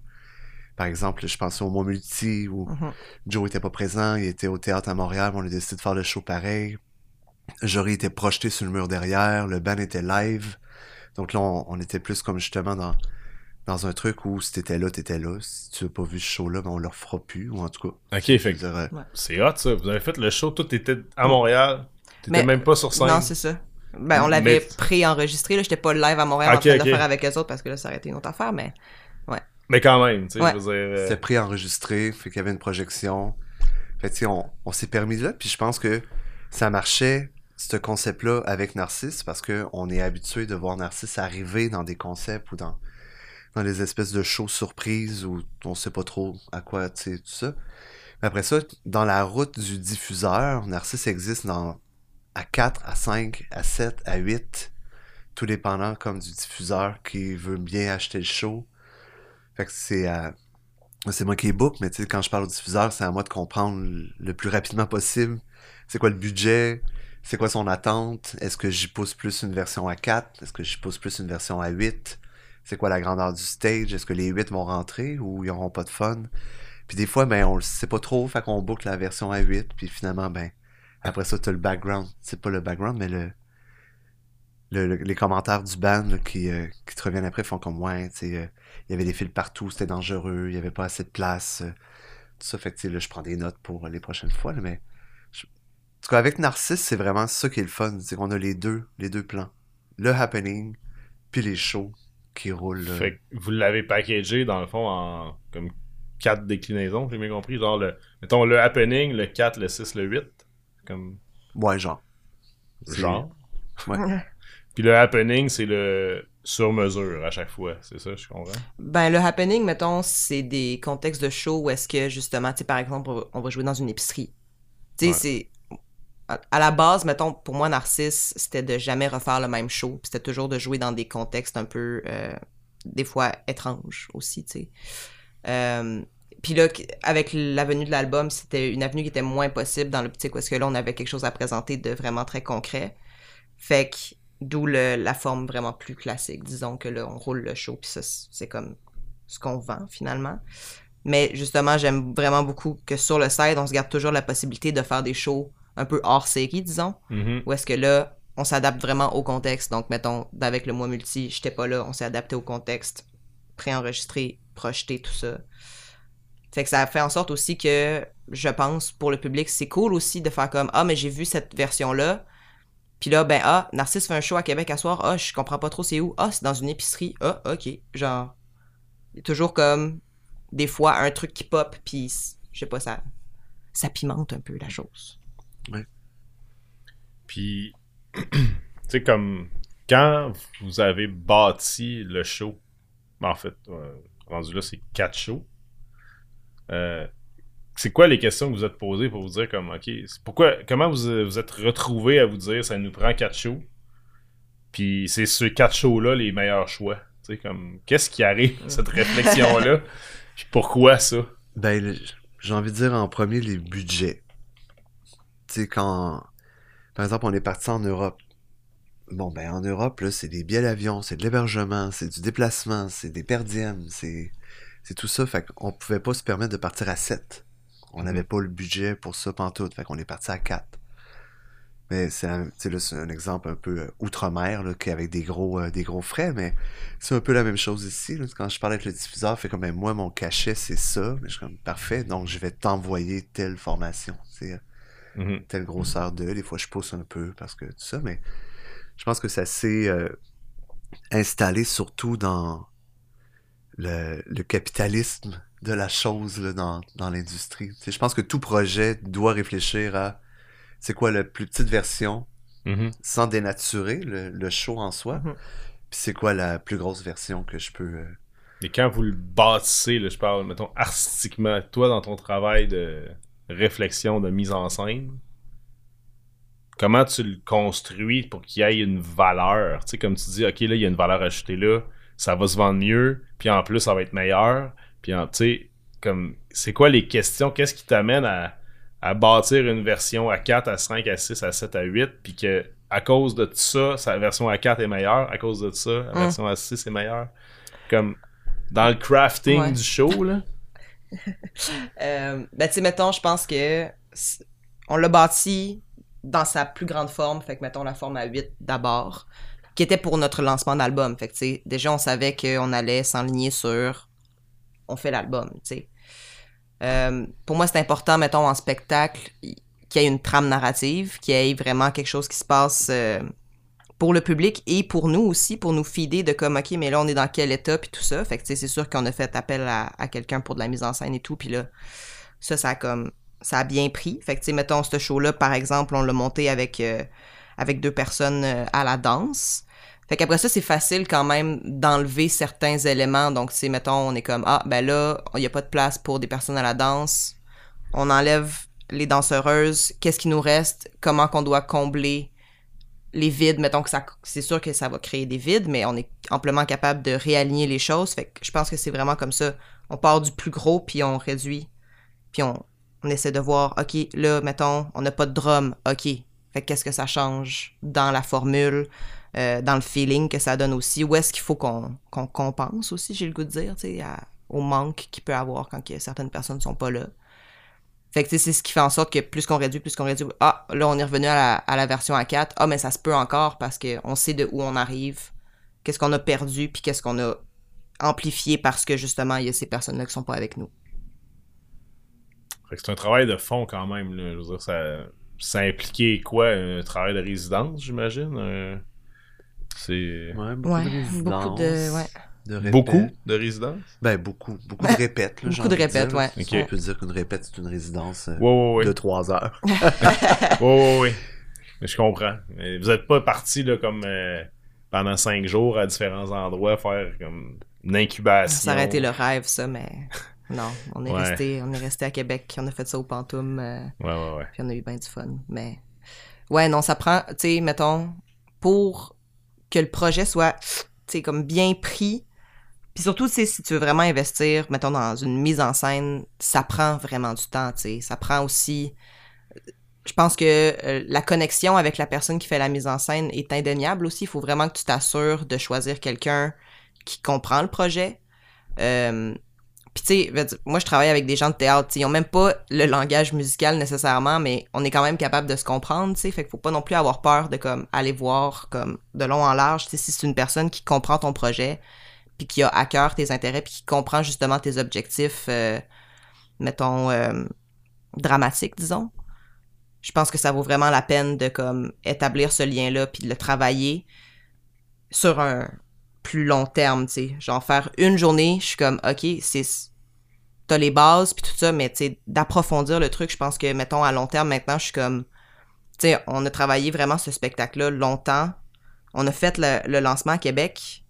Par exemple, je pensais au Mois Multi où Mhm. Joe était pas présent, il était au théâtre à Montréal, mais on a décidé de faire le show pareil. Jory était projeté sur le mur derrière, le band était live. Donc là, on, on était plus comme justement dans, dans un truc où si t'étais là, t'étais là. Si tu as pas vu ce show-là, ben on le refera plus, ou en tout cas. Ok, fait c'est hot ça. Vous avez fait le show, tout était à Montréal. T'étais Mais- même pas sur scène. Non, c'est ça. Ben, on l'avait Mais- pré-enregistré, là. J'étais pas live à Montréal Ok, en train de le faire avec eux autres parce que là, ça aurait été une autre affaire, mais. Mais quand même, tu sais, Ouais. je veux dire. euh, C'était préenregistré, fait qu'il y avait une projection. Fait tu sais, on, on s'est permis là, puis je pense que ça marchait, ce concept-là, avec Narcisse, parce que on est habitué de voir Narcisse arriver dans des concepts ou dans, dans des espèces de shows surprises où on sait pas trop à quoi, tu sais, tout ça. Mais après ça, dans la route du diffuseur, Narcisse existe dans, à 4, à 5, à 7, à 8, tout dépendant comme du diffuseur qui veut bien acheter le show. Fait que c'est à, c'est moi qui est book, mais quand je parle au diffuseur, c'est à moi de comprendre le plus rapidement possible. C'est quoi le budget, c'est quoi son attente, est-ce que j'y pousse plus une version à 4, est-ce que j'y pousse plus une version à 8, c'est quoi la grandeur du stage, est-ce que les 8 vont rentrer ou ils auront pas de fun? Puis des fois, ben, on le sait pas trop, fait qu'on book la version à 8, puis finalement, ben, après ça, t'as le background. C'est pas le background, mais le, le- le- les commentaires du band euh, qui te reviennent après font comme, ouais, tu euh, il y avait des fils partout, c'était dangereux, il y avait pas assez de place. euh, tout ça, fait que, tu je prends des notes pour les prochaines fois, mais. En tout cas, avec Narcisse, c'est vraiment ça qui est le fun. C'est qu'on a les deux, les deux plans. Le happening, puis les shows qui roulent. euh, Fait que vous l'avez packagé dans le fond en comme quatre déclinaisons, j'ai bien compris. Genre le. Mettons le happening, le 4, le 6, le 8. Comme Ouais, genre. Genre. Ouais. Puis le happening, c'est le sur mesure à chaque fois, c'est ça, je comprends? Ben, le happening, mettons, c'est des contextes de show où est-ce que, justement, tu sais, par exemple, on va- on va jouer dans une épicerie. Tu sais, Ouais. c'est. À la base, mettons, pour moi, Narcisse, c'était de jamais refaire le même show. C'était toujours de jouer dans des contextes un peu, euh, des fois, étranges aussi, tu sais. Euh, puis là, avec l'avenue de l'album, c'était une avenue qui était moins possible dans l'optique parce que là, on avait quelque chose à présenter de vraiment très concret. Fait que, d'où le- la forme vraiment plus classique. Disons que là, on roule le show, puis ça, c'est comme ce qu'on vend finalement. Mais justement, j'aime vraiment beaucoup que sur le site, on se garde toujours la possibilité de faire des shows un peu hors série, disons. Mhm. Où est-ce que là, on s'adapte vraiment au contexte. Donc, mettons, avec le mois multi, j'étais pas là, on s'est adapté au contexte, préenregistré, projeté, tout ça. Fait que ça fait en sorte aussi que, je pense, pour le public, c'est cool aussi de faire comme Ah, mais j'ai vu cette version-là. Puis là, ben, ah, Narcisse fait un show à Québec à soir. Ah, je comprends pas trop c'est où. Ah, c'est dans une épicerie. Ah, ok. Genre, toujours comme, des fois, un truc qui pop, puis je sais pas, ça, ça pimente un peu la chose. Puis, tu sais, comme quand vous avez bâti le show, ben, en fait, euh, rendu là, c'est quatre shows. Euh, c'est quoi les questions que vous êtes posées pour vous dire comme ok pourquoi comment vous vous êtes retrouvés à vous dire ça nous prend quatre shows? Puis c'est ces quatre shows là les meilleurs choix. Tu sais comme qu'est-ce qui arrive cette réflexion là puis pourquoi ça? Ben, j'ai envie de dire en premier les budgets. Tu sais, quand, par exemple, on est parti en Europe. Bon, ben, en Europe, là, c'est des billets d'avion, c'est de l'hébergement, c'est du déplacement, c'est des perdièmes, c'est, c'est tout ça. Fait qu'on pouvait pas se permettre de partir à 7. On Mhm. n'avait pas le budget pour ça pantoute. Fait qu'on est parti à 4. Mais c'est un, un exemple un peu euh, outre-mer, là, qu'avec des gros, euh, des gros frais, mais c'est un peu la même chose ici. là. Quand je parle avec le diffuseur, fait comme ben, moi, mon cachet, c'est ça. Mais je suis comme parfait, donc je vais t'envoyer telle formation. Mhm. telle grosseur de. Des fois, je pousse un peu parce que tout ça, mais je pense que ça s'est euh, installé surtout dans le, le capitalisme de la chose là, dans, dans l'industrie. Tu sais, je pense que tout projet doit réfléchir à c'est quoi la plus petite version Mhm. sans dénaturer le, le show en soi. Mhm. Puis c'est quoi la plus grosse version que je peux. euh, Et quand vous le bâtissez, là, je parle, mettons, artistiquement, toi, dans ton travail de réflexion, de mise en scène, comment tu le construis pour qu'il y ait une valeur? Tu sais, comme tu dis, OK, là, il y a une valeur ajoutée là, ça va se vendre mieux, puis en plus, ça va être meilleur. Puis, en- tu sais, comme, c'est quoi les questions? Qu'est-ce qui t'amène à, à bâtir une version à 4, à 5, à 6, à 7, à 8, puis que à cause de ça, sa version à 4 est meilleure, à cause de ça, la Mm. version à 6 est meilleure? Comme dans le crafting Ouais. du show, là. Euh, ben, tu sais, mettons, je pense que on l'a bâti dans sa plus grande forme, fait que mettons la forme à 8 d'abord, qui était pour notre lancement d'album. Fait que, tu sais, déjà, on savait qu'on allait s'enligner sur on fait l'album, tu sais. Euh, pour moi, c'est important, mettons, en spectacle, qu'il y ait une trame narrative, qu'il y ait vraiment quelque chose qui se passe euh, pour le public et pour nous aussi, pour nous fider de comme, OK, mais là, on est dans quel état, puis tout ça. Fait que, c'est sûr qu'on a fait appel à, à quelqu'un pour de la mise en scène et tout, puis là, ça, ça a comme, ça a bien pris. Fait que, tu sais, mettons, ce show-là, par exemple, on l'a monté avec, euh, avec deux personnes euh, à la danse. Fait qu'après ça, c'est facile quand même d'enlever certains éléments. Donc, tu sais, mettons, on est comme, ah, ben là, il n'y a pas de place pour des personnes à la danse. On enlève les danseuses. Qu'est-ce qui nous reste? Comment qu'on doit combler les vides? Mettons que ça, c'est sûr que ça va créer des vides, mais on est amplement capable de réaligner les choses. Fait que je pense que c'est vraiment comme ça. On part du plus gros, puis on réduit. Puis on, essaie de voir, OK, là, mettons, on n'a pas de drum. OK. Fait que qu'est-ce que ça change dans la formule? euh, dans le feeling que ça donne aussi? Où est-ce qu'il faut qu'on compense aussi, j'ai le goût de dire, tu sais, au manque qu'il peut avoir quand certaines personnes sont pas là? Fait que c'est ce qui fait en sorte que plus qu'on réduit, plus qu'on réduit. Ah, là, on est revenu à la, à la version A4. Ah, mais ça se peut encore parce qu'on sait de où on arrive, qu'est-ce qu'on a perdu, puis qu'est-ce qu'on a amplifié parce que justement, il y a ces personnes-là qui sont pas avec nous. Fait que c'est un travail de fond quand même. Là. Je veux dire, ça, ça impliquait quoi? Un travail de résidence, j'imagine? Un- C'est. Ouais, beaucoup Ouais, de résidences. beaucoup de. Ouais. De. Beaucoup de résidence? Ben, beaucoup. Beaucoup de répètes. là, Beaucoup de répètes, ouais. Si Ok. On peut dire qu'une répète, c'est une résidence euh, Ouais, ouais, ouais. de trois heures. Ouais, ouais. Mais je comprends. Mais vous êtes pas parti là, comme euh, pendant cinq jours à différents endroits faire comme une incubation. Ça aurait été le rêve, ça, mais Non, on est Ouais. resté, on est resté à Québec, on a fait ça au Pantoum, euh, Ouais, ouais, ouais. puis on a eu bien du fun. Mais ouais, non, ça prend, tu sais, mettons, pour que le projet soit, tu sais, comme bien pris. Puis surtout, tu si tu veux vraiment investir, mettons, dans une mise en scène, ça prend vraiment du temps, tu sais. Ça prend aussi. Je pense que euh, la connexion avec la personne qui fait la mise en scène est indéniable aussi. Il faut vraiment que tu t'assures de choisir quelqu'un qui comprend le projet. Euh, puis tu sais, moi je travaille avec des gens de théâtre, ils ont même pas le langage musical nécessairement, mais on est quand même capable de se comprendre, tu sais, fait qu'il faut pas non plus avoir peur de comme aller voir comme de long en large, tu si c'est une personne qui comprend ton projet, puis qui a à cœur tes intérêts, puis qui comprend justement tes objectifs, euh, mettons euh, dramatiques, disons. Je pense que ça vaut vraiment la peine de comme établir ce lien-là, puis de le travailler sur un plus long terme, tu sais. Genre faire une journée, je suis comme, ok, c'est t'as les bases puis tout ça, mais tu sais, d'approfondir le truc, je pense que, mettons, à long terme, maintenant, je suis comme, tu sais, on a travaillé vraiment ce spectacle-là longtemps. On a fait le, le lancement à Québec.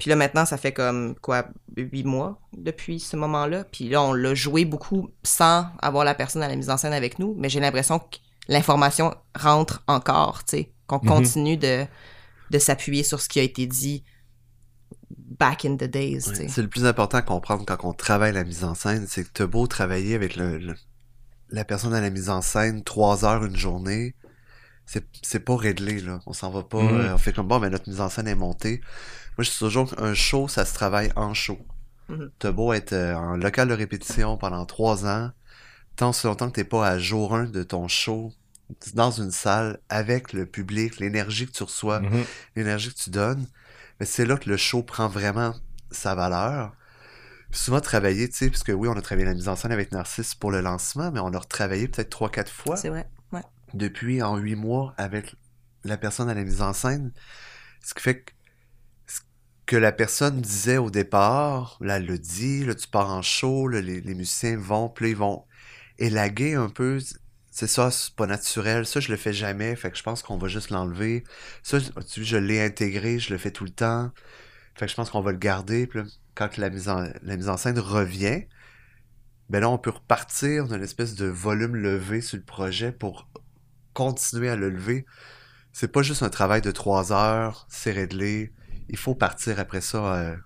Puis là, maintenant, ça fait comme, quoi, huit mois depuis ce moment-là. Puis là, on l'a joué beaucoup sans avoir la personne à la mise en scène avec nous. Mais j'ai l'impression que l'information rentre encore, tu sais. Qu'on Mhm. continue de, de s'appuyer sur ce qui a été dit back in the days, tu Ouais, sais. C'est le plus important à comprendre quand on travaille la mise en scène, c'est que t'as beau travailler avec le, le- la personne à la mise en scène trois heures une journée, c'est c'est pas réglé là. On s'en va pas, Mhm. euh, on fait comme bon, mais notre mise en scène est montée. Moi, je suis toujours un show, ça se travaille en show. Mhm. T'as beau être euh, en local de répétition pendant trois ans, tant si longtemps que t'es pas à jour 1 de ton show, dans une salle, avec le public, l'énergie que tu reçois, Mhm. l'énergie que tu donnes, mais c'est là que le show prend vraiment sa valeur. Puis souvent travailler, tu sais, parce que oui, on a travaillé la mise en scène avec Narcisse pour le lancement, mais on a retravaillé peut-être trois, quatre fois C'est vrai. Ouais. depuis en huit mois avec la personne à la mise en scène. Ce qui fait que que la personne disait au départ, là, elle le dit, là, tu pars en show, là, les, musiciens vont, puis ils vont élaguer un peu. C'est ça, c'est pas naturel. Ça, je le fais jamais. Fait que je pense qu'on va juste l'enlever. Ça, tu je l'ai intégré, je le fais tout le temps. Fait que je pense qu'on va le garder. Puis quand la mise en, la mise en scène revient, ben là, on peut repartir d'une espèce de volume levé sur le projet pour continuer à le lever. C'est pas juste un travail de trois heures, c'est réglé. Il faut partir après ça euh,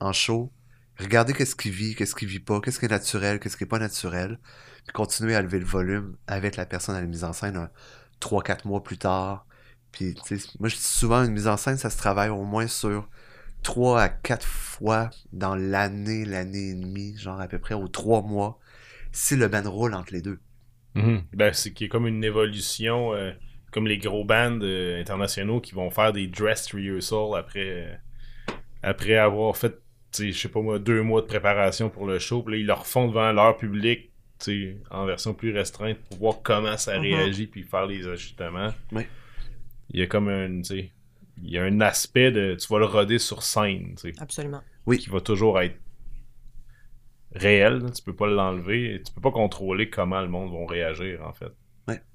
en show. Regarder qu'est-ce qui vit, qu'est-ce qui vit pas, qu'est-ce qui est naturel, qu'est-ce qui est pas naturel. Puis continuer à lever le volume avec la personne à la mise en scène un, trois, quatre mois plus tard. Puis, moi, je dis souvent, une mise en scène, ça se travaille au moins sur trois à quatre fois dans l'année, l'année et demie, genre à peu près aux trois mois, si le band roule entre les deux. Mhm. Ben, c'est qu'il y a comme une évolution, euh, comme les gros bands euh, internationaux qui vont faire des dress rehearsals après, euh, après avoir fait, je sais pas moi, deux mois de préparation pour le show. Puis là, ils le refont devant leur public, tu sais, en version plus restreinte pour voir comment ça Mhm. réagit puis faire les ajustements. Oui. Il y a comme un, tu sais, il y a un aspect de, tu vas le roder sur scène, tu sais, Absolument. qui va toujours être réel. Tu peux pas l'enlever. Tu peux pas contrôler comment le monde va réagir, en fait.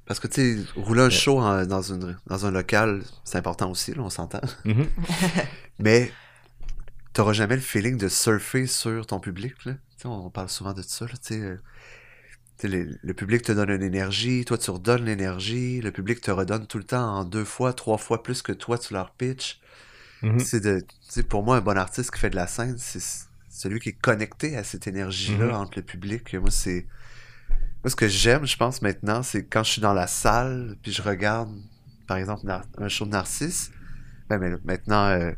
Parce que, tu sais, rouler un show en- dans, une, dans un local, c'est important aussi, là, on s'entend. Mhm. Mais t'auras jamais le feeling de surfer sur ton public, là. On parle souvent de ça, là, euh, le, public te donne une énergie, toi tu redonnes l'énergie, le public te redonne tout le temps en deux fois, trois fois plus que toi tu leur pitches. Mhm. C'est de, tu sais, pour moi, un bon artiste qui fait de la scène, c'est celui qui est connecté à cette énergie-là Mhm. entre le public. Moi, c'est. Moi, ce que j'aime, je pense, maintenant, c'est quand je suis dans la salle, puis je regarde, par exemple, un show de Narcisse. Ben, mais maintenant, euh,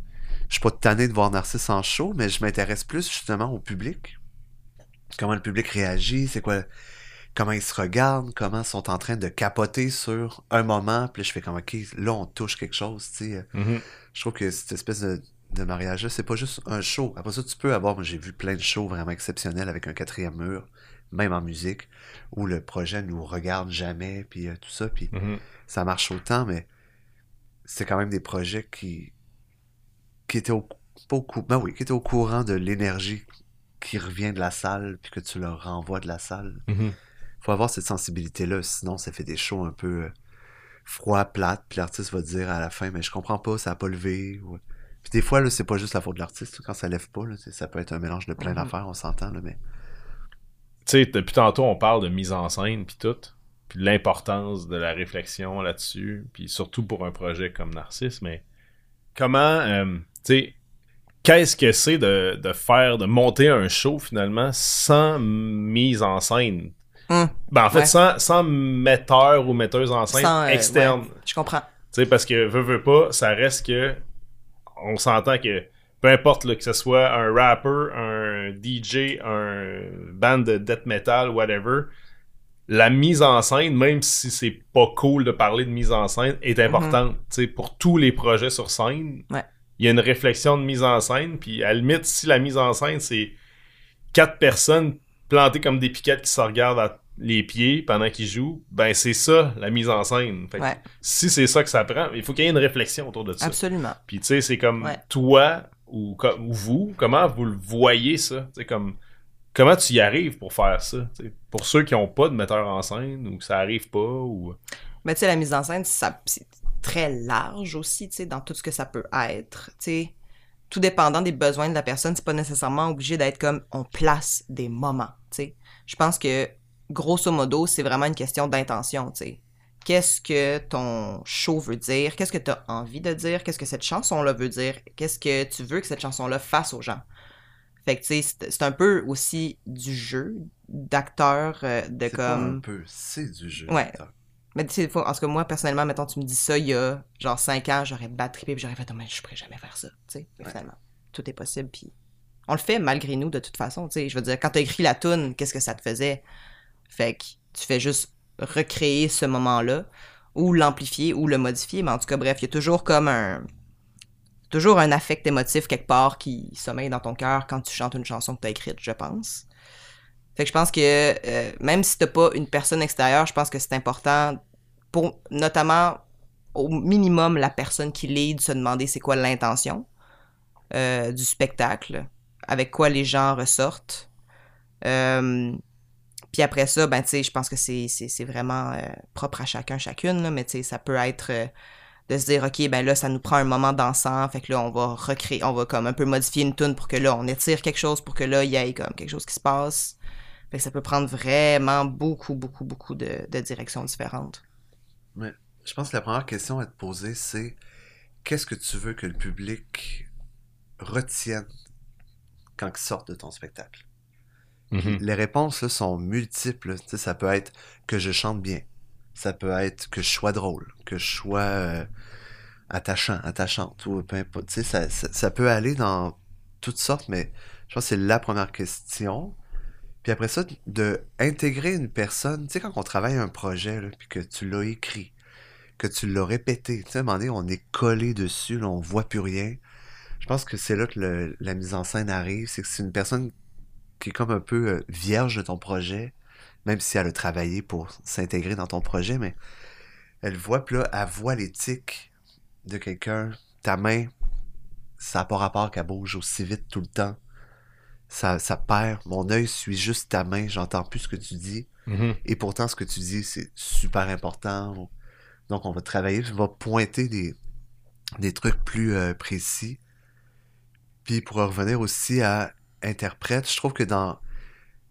je suis pas tanné de voir Narcisse en show, mais je m'intéresse plus justement au public. Comment le public réagit, c'est quoi. Comment ils se regardent, comment ils sont en train de capoter sur un moment, puis je fais comme, ok, là, on touche quelque chose, tu sais. Mhm. Je trouve que cette espèce de, de mariage-là, c'est pas juste un show. Après ça, tu peux avoir, moi j'ai vu plein de shows vraiment exceptionnels avec un quatrième mur, même en musique, où le projet nous regarde jamais, puis euh, tout ça, puis Mhm. ça marche autant, mais c'est quand même des projets qui, qui étaient au, pas au cou- ben oui, qui étaient au courant de l'énergie qui revient de la salle, puis que tu leur renvoies de la salle. Mhm. Faut avoir cette sensibilité-là, sinon ça fait des shows un peu euh, froids, plates, puis l'artiste va dire à la fin, mais je comprends pas, ça a pas levé. ou- Puis des fois, là, c'est pas juste la faute de l'artiste, quand ça lève pas, là, ça peut être un mélange de plein Mhm. d'affaires, on s'entend, mais sais, depuis tantôt, on parle de mise en scène, puis tout, puis l'importance de la réflexion là-dessus, puis surtout pour un projet comme Narcisse, mais comment, euh, tu sais, qu'est-ce que c'est de, de faire, de monter un show finalement sans mise en scène? Hum, Ben, en fait, Ouais. sans, sans metteur ou metteuse en scène sans, euh, externe. ouais, je comprends. Tu sais, parce que veut, veut pas, ça reste que. On s'entend que peu importe là, que ce soit un rapper, un DJ, un band de death metal, whatever, la mise en scène, même si c'est pas cool de parler de mise en scène, est importante. Tu sais, pour tous les projets sur scène, Ouais. il y a une réflexion de mise en scène, puis à la limite, si la mise en scène, c'est quatre personnes plantées comme des piquettes qui se regardent à les pieds pendant qu'ils jouent, ben c'est ça la mise en scène. Fait que Ouais, si c'est ça que ça prend, il faut qu'il y ait une réflexion autour de ça. absolument. Puis tu sais, c'est comme Ouais. toi ou, vous, comment vous le voyez ça? Comme comment tu y arrives pour faire ça? Pour ceux qui n'ont pas de metteur en scène ou que ça arrive pas ou. Mais tu la mise en scène, c'est très large aussi, tu dans tout ce que ça peut être. Tout dépendant des besoins de la personne, c'est pas nécessairement obligé d'être comme on place des moments. Je pense que, grosso modo, c'est vraiment une question d'intention. Qu'est-ce que ton show veut dire? Qu'est-ce que tu as envie de dire? Qu'est-ce que cette chanson-là veut dire? Qu'est-ce que tu veux que cette chanson-là fasse aux gens? Fait que, tu sais, c'est- un peu aussi du jeu d'acteur, euh, de C'est pas un comme... peu, c'est du jeu. Ouais. Mais tu sais, en tout cas, moi, personnellement, mettons, tu me dis ça il y a genre 5 ans, j'aurais bad trippé puis j'aurais fait, oh, mais je pourrais jamais faire ça. Tu sais, Ouais. finalement, tout est possible. Puis on le fait malgré nous, de toute façon. Tu sais, je veux dire, quand t'as écrit la tune, qu'est-ce que ça te faisait? Fait que tu fais juste recréer ce moment-là, ou l'amplifier, ou le modifier. Mais en tout cas, bref, il y a toujours comme un. Toujours un affect émotif quelque part qui sommeille dans ton cœur quand tu chantes une chanson que t'as écrite, je pense. Fait que je pense que euh, même si t'as pas une personne extérieure, je pense que c'est important pour notamment au minimum la personne qui lead se demander c'est quoi l'intention euh, du spectacle, avec quoi les gens ressortent. Euh, puis après ça, ben tu sais, je pense que c'est, vraiment euh, propre à chacun, chacune, là, mais tu sais, ça peut être euh, de se dire, ok, ben là, ça nous prend un moment dansant, fait que là, on va recréer, on va comme un peu modifier une tune pour que là, on étire quelque chose, pour que là, il y ait comme quelque chose qui se passe. Fait que ça peut prendre vraiment beaucoup, beaucoup, beaucoup de, de directions différentes. Je pense que la première question à te poser, c'est qu'est-ce que tu veux que le public retienne quand il sort de ton spectacle? Les réponses là, sont multiples. Ça peut être que je chante bien. Ça peut être que je sois drôle, que je sois euh, attachant, attachante, ou peu importe. Tu sais, ça, ça, ça peut aller dans toutes sortes, mais je pense que c'est la première question. Puis après ça, de intégrer une personne, tu sais, quand on travaille un projet, là, puis que tu l'as écrit, que tu l'as répété, tu sais, à un moment donné, on est collé dessus, là, on voit plus rien. Je pense que c'est là que le- la mise en scène arrive, c'est que c'est une personne qui est comme un peu euh, vierge de ton projet, même si elle a travaillé pour s'intégrer dans ton projet, mais elle voit, puis là, elle voit tics de quelqu'un, ta main, ça n'a pas rapport qu'elle bouge aussi vite tout le temps. Ça, ça perd. Mon œil suit juste ta main, j'entends plus ce que tu dis. Mhm. Et pourtant, ce que tu dis, c'est super important. Donc, on va travailler, on va pointer des, des trucs plus euh, précis. Puis, pour revenir aussi à interprète, je trouve que dans.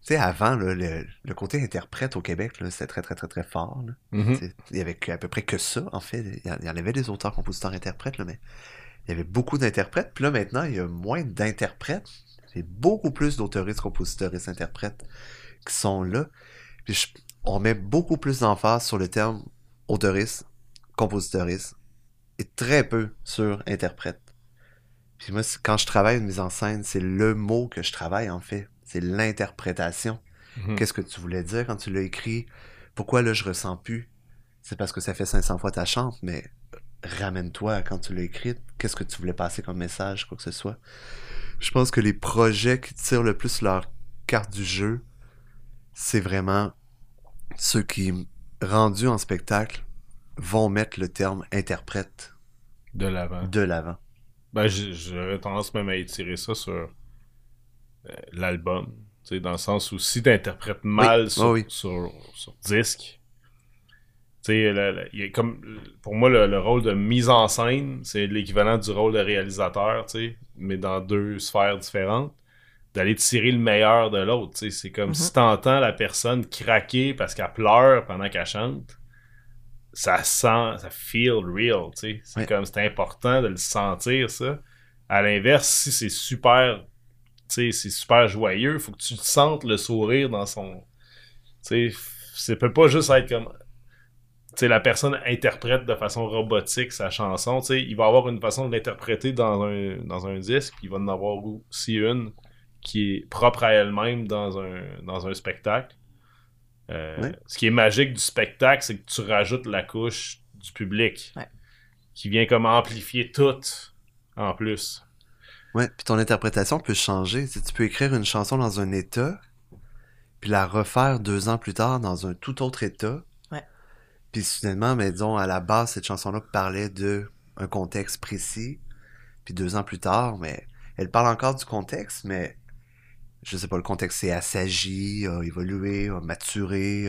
Tu sais, avant, là, le, le côté interprète au Québec, c'était très, très, très, très fort. Mhm. Sais, Il y avait à peu près que ça, en fait. Il y en- avait des auteurs, compositeurs, interprètes, là, mais il y avait beaucoup d'interprètes. Puis là, maintenant, il y a moins d'interprètes. Il y a beaucoup plus d'auteuristes, compositeurs et interprètes qui sont là. Puis je- on met beaucoup plus d'emphase sur le terme auteuriste, compositoriste, et très peu sur interprète. Puis moi, quand je travaille une mise en scène, c'est le mot que je travaille, en fait. C'est l'interprétation. Mhm. Qu'est-ce que tu voulais dire quand tu l'as écrit? Pourquoi là, je ressens plus? C'est parce que ça fait 500 fois ta chante, mais ramène-toi quand tu l'as écrite. Qu'est-ce que tu voulais passer comme message, quoi que ce soit? Je pense que les projets qui tirent le plus leur carte du jeu, c'est vraiment ceux qui, rendus en spectacle, vont mettre le terme interprète De l'avant. de l'avant. Ben, j'aurais tendance même à étirer ça sur euh, l'album. Dans le sens où si tu interprètes mal Oui, sur, oh oui. sur, sur disque, tu sais, le- le- il y a comme, pour moi, le, le rôle de mise en scène, c'est l'équivalent du rôle de réalisateur, mais dans deux sphères différentes. d'aller tirer le meilleur de l'autre. C'est comme Mhm. si t'entends la personne craquer parce qu'elle pleure pendant qu'elle chante, ça sent, ça feel real, tu sais. C'est Ouais. comme, c'est important de le sentir, ça. À l'inverse, si c'est super, tu sais, c'est super joyeux, faut que tu sentes le sourire dans son... Tu sais, ça peut pas juste être comme... Tu sais, la personne interprète de façon robotique sa chanson, tu sais, il va avoir une façon de l'interpréter dans un, dans un disque, puis il va en avoir aussi une qui est propre à elle-même dans un, dans un spectacle. Euh, Ouais. Ce qui est magique du spectacle, c'est que tu rajoutes la couche du public Ouais. qui vient comme amplifier tout en plus. Ouais, puis ton interprétation peut changer. Tu sais, tu peux écrire une chanson dans un état, puis la refaire deux ans plus tard dans un tout autre état. Ouais. Puis soudainement, mais disons, à la base, cette chanson-là parlait de un contexte précis. Puis deux ans plus tard, mais elle parle encore du contexte, mais je sais pas, le contexte s'est assagi, a évolué, a maturé.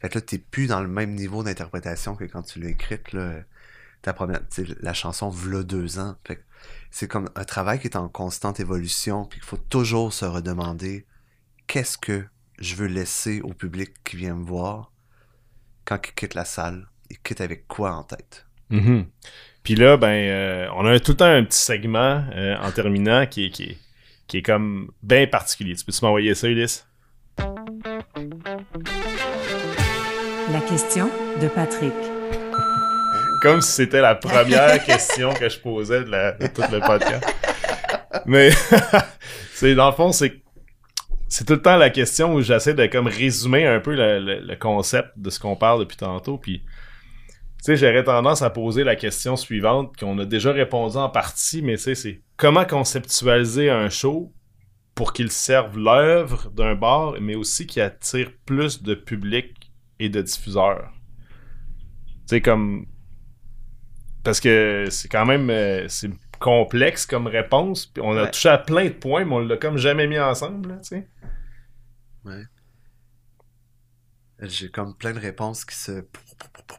Fait que là, t'es plus dans le même niveau d'interprétation que quand tu l'as écrite, la chanson v'là deux ans. Fait c'est comme un travail qui est en constante évolution, puis qu'il faut toujours se redemander qu'est-ce que je veux laisser au public qui vient me voir quand il quitte la salle. Il quitte avec quoi en tête? Mhm. Puis là, ben, euh, on a tout le temps un petit segment euh, en terminant qui qui est, qui est comme bien particulier. Tu peux-tu m'envoyer ça, Ulysse? La question de Patrick. Comme si c'était la première question que je posais de, la, de tout le podcast. Mais c'est dans le fond, c'est c'est tout le temps la question où j'essaie de comme résumer un peu le, le- le concept de ce qu'on parle depuis tantôt. Puis, sais, j'aurais tendance à poser la question suivante qu'on a déjà répondu en partie, mais c'est comment conceptualiser un show pour qu'il serve l'œuvre d'un bar, mais aussi qu'il attire plus de public et de diffuseurs? Tu sais, comme parce que c'est quand même euh, c'est complexe comme réponse. On a Ouais. touché à plein de points, mais on l'a comme jamais mis ensemble, tu sais. J'ai comme plein de réponses qui se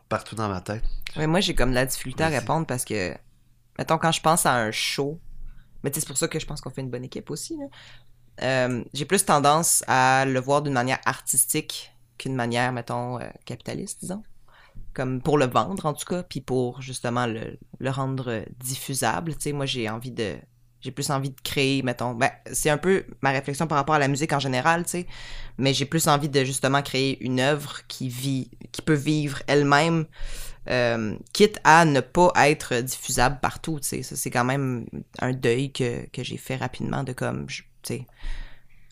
partout dans ma tête. Ouais, moi, j'ai comme de la difficulté à répondre parce que, mettons, quand je pense à un show, mais c'est pour ça que je pense qu'on fait une bonne équipe aussi. Euh, j'ai plus tendance à le voir d'une manière artistique qu'une manière, mettons, euh, capitaliste, disons. Comme pour le vendre, en tout cas, puis pour justement le, le rendre diffusable. Tu sais, moi, j'ai envie de. J'ai plus envie de créer, mettons. Ben, c'est un peu ma réflexion par rapport à la musique en général, tu sais. Mais j'ai plus envie de justement créer une œuvre qui vit, qui peut vivre elle-même euh, quitte à ne pas être diffusable partout, tu sais. Ça, c'est quand même un deuil que, que j'ai fait rapidement de comme, tu sais,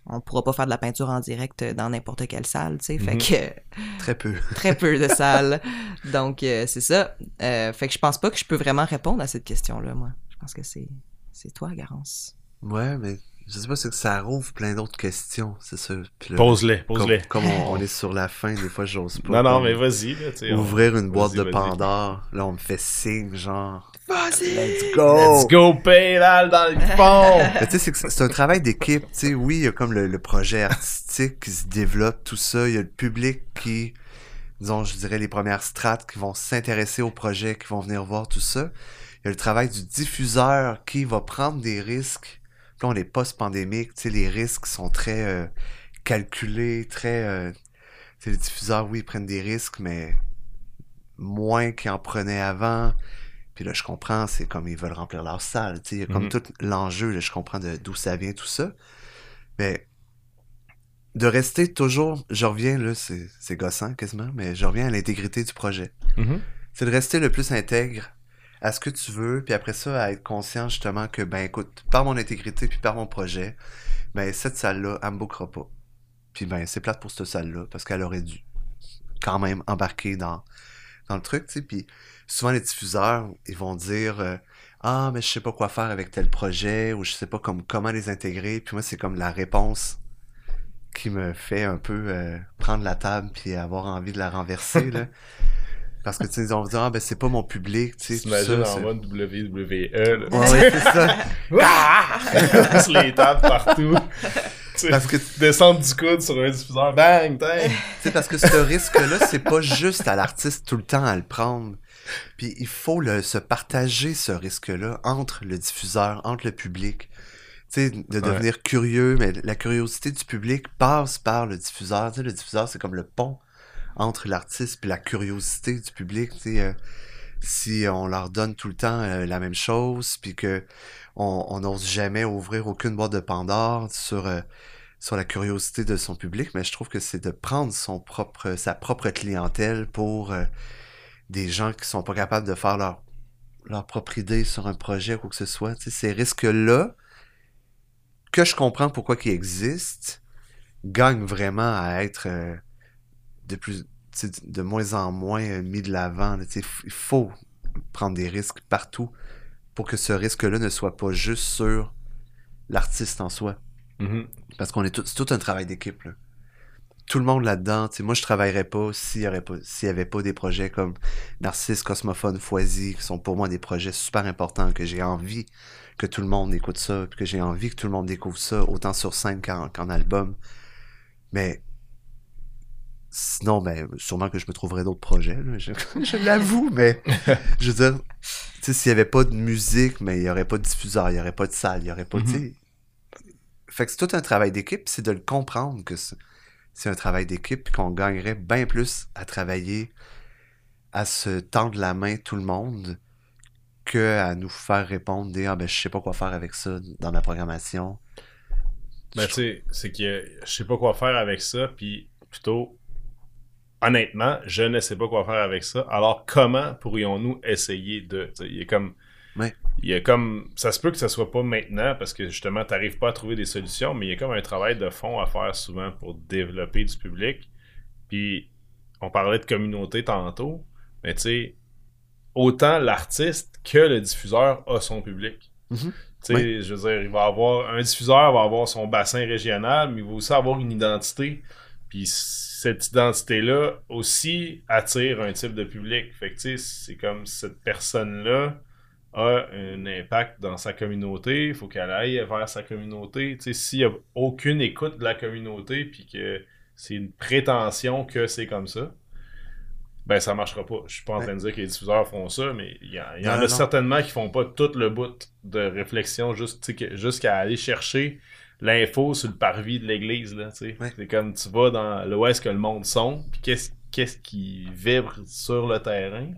on pourra pas faire de la peinture en direct dans n'importe quelle salle, tu sais. Fait Mhm. que Très peu. très peu de salles. Donc, euh, c'est ça. Euh, fait que je pense pas que je peux vraiment répondre à cette question-là, moi. Je pense que c'est, c'est toi, Garance. Ouais, mais je sais pas, c'est que ça rouvre plein d'autres questions, c'est ça. Pose-les, comme, pose-les. comme on, on est sur la fin, des fois, j'ose pas. Non, non, mais vas-y, on- Ouvrir une boîte de. Pandore. Là, on me fait signe, genre. Vas-y! Let's go! Let's go, pédale dans le fond! Mais tu sais, c'est que c'est c'est un travail d'équipe. Tu sais, oui, il y a comme le, le projet artistique qui se développe, tout ça. Il y a le public qui, disons, je dirais les premières strates qui vont s'intéresser au projet, qui vont venir voir tout ça. Il y a le travail du diffuseur qui va prendre des risques. Puis là, on est post-pandémique, tu sais, les risques sont très euh, calculés, très... euh, tu sais, les diffuseurs, oui, ils prennent des risques, mais moins qu'ils en prenaient avant. Puis là, je comprends, c'est comme ils veulent remplir leur salle. Tu sais, il y a comme Mhm. tout l'enjeu, je comprends de- d'où ça vient, tout ça. Mais de rester toujours, je reviens, là, c'est c'est gossant quasiment, mais je reviens à l'intégrité du projet. Mhm. C'est de rester le plus intègre à ce que tu veux, puis après ça, à être conscient justement que, ben écoute, par mon intégrité, puis par mon projet, ben cette salle-là, elle me bookera pas. Puis ben, c'est plate pour cette salle-là, parce qu'elle aurait dû quand même embarquer dans, dans le truc, tu sais. Puis souvent, les diffuseurs, ils vont dire euh, Ah, mais je sais pas quoi faire avec tel projet, ou je sais pas comme, comment les intégrer. Puis moi, c'est comme la réponse qui me fait un peu euh, prendre la table puis avoir envie de la renverser, là. Parce que, tu sais, ils vont dire Ah, ben c'est pas mon public, tu sais. T'imagines en mode WWE, là. Ouais, ouais, c'est ça. Ah! Les tables partout. Tu Parce que descendre du coude sur un diffuseur, bang, bang. C'est parce que ce risque-là, c'est pas juste à l'artiste tout le temps à le prendre. Puis il faut le, se partager ce risque-là entre le diffuseur, entre le public. sais, de devenir curieux, mais la curiosité du public passe par le diffuseur. Tu sais, le diffuseur, c'est comme le pont entre l'artiste et la curiosité du public. Euh, si on leur donne tout le temps euh, la même chose, puis que on n'ose jamais ouvrir aucune boîte de Pandore sur, euh, sur la curiosité de son public, mais je trouve que c'est de prendre son propre, sa propre clientèle pour euh, des gens qui sont pas capables de faire leur, leur propre idée sur un projet ou quoi que ce soit. Ces risques-là, que je comprends pourquoi ils existent, gagnent vraiment à être de plus de moins en moins euh, mis de l'avant. Il faut prendre des risques partout pour que ce risque-là ne soit pas juste sur l'artiste en soi. Mhm. Parce qu'on est tout, c'est tout un travail d'équipe. Tout le monde là-dedans. Moi, je travaillerais pas s'il y aurait pas, s'il y avait pas des projets comme Narcisse, Cosmophone, Foisy, qui sont pour moi des projets super importants, que j'ai envie que tout le monde écoute ça, puis que j'ai envie que tout le monde découvre ça, autant sur scène qu'en, qu'en album. Mais sinon, ben, sûrement que je me trouverais d'autres projets. là, Je, je l'avoue, mais je veux dire, tu sais, s'il y avait pas de musique, mais il y aurait pas de diffuseur, il y aurait pas de salle, il y aurait pas, tu sais, fait que c'est tout un travail d'équipe, c'est de le comprendre que c'est un travail d'équipe, qu'on gagnerait bien plus à travailler, à se tendre la main tout le monde, que à nous faire répondre des ah ben je sais pas quoi faire avec ça dans ma programmation. Ben, tu sais, c'est que je sais pas quoi faire avec ça, puis plutôt, honnêtement, je ne sais pas quoi faire avec ça. Alors, comment pourrions-nous essayer de. Il y a comme. Ouais. Il y a comme. Ça se peut que ça soit pas maintenant parce que justement, tu n'arrives pas à trouver des solutions, mais il y a comme un travail de fond à faire souvent pour développer du public. Puis, on parlait de communauté tantôt, mais tu sais, autant l'artiste que le diffuseur a son public. Mhm. Tu sais, je veux dire, il va avoir un diffuseur va avoir son bassin régional, mais il va aussi avoir une identité. Puis cette identité-là aussi attire un type de public. Fait que tu sais, c'est comme cette personne-là a un impact dans sa communauté, il faut qu'elle aille vers sa communauté. Tu sais, s'il n'y a aucune écoute de la communauté, puis que c'est une prétention que c'est comme ça, ben ça marchera pas. Je suis pas en train de dire que les diffuseurs font ça, mais il y, en- il y en Non, a non. certainement qui font pas tout le bout de réflexion juste, jusqu'à aller chercher l'info sur le parvis de l'église. là, tu sais. Ouais. C'est comme tu vas dans là où est-ce que le monde sont, puis qu'est-ce qu'est-ce qui vibre sur le terrain.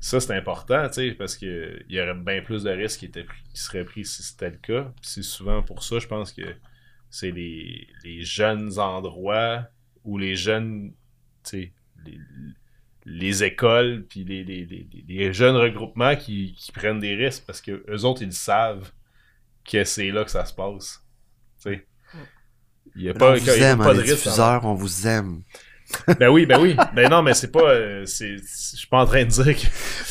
Ça, c'est important, tu sais, parce que il y aurait bien plus de risques qui, étaient pris- qui seraient pris si c'était le cas. Puis c'est souvent pour ça, je pense que c'est les, les jeunes endroits où les jeunes, tu sais, les, les écoles, puis les, les, les, les jeunes regroupements qui, qui prennent des risques parce que eux autres, ils savent que c'est là que ça se passe. Il n'y a on pas, vous y a aime, pas hein, de les risque. diffuseurs, on vous aime. Ben oui, ben oui. Ben non, mais c'est pas. euh, c'est, je suis pas en train de dire que.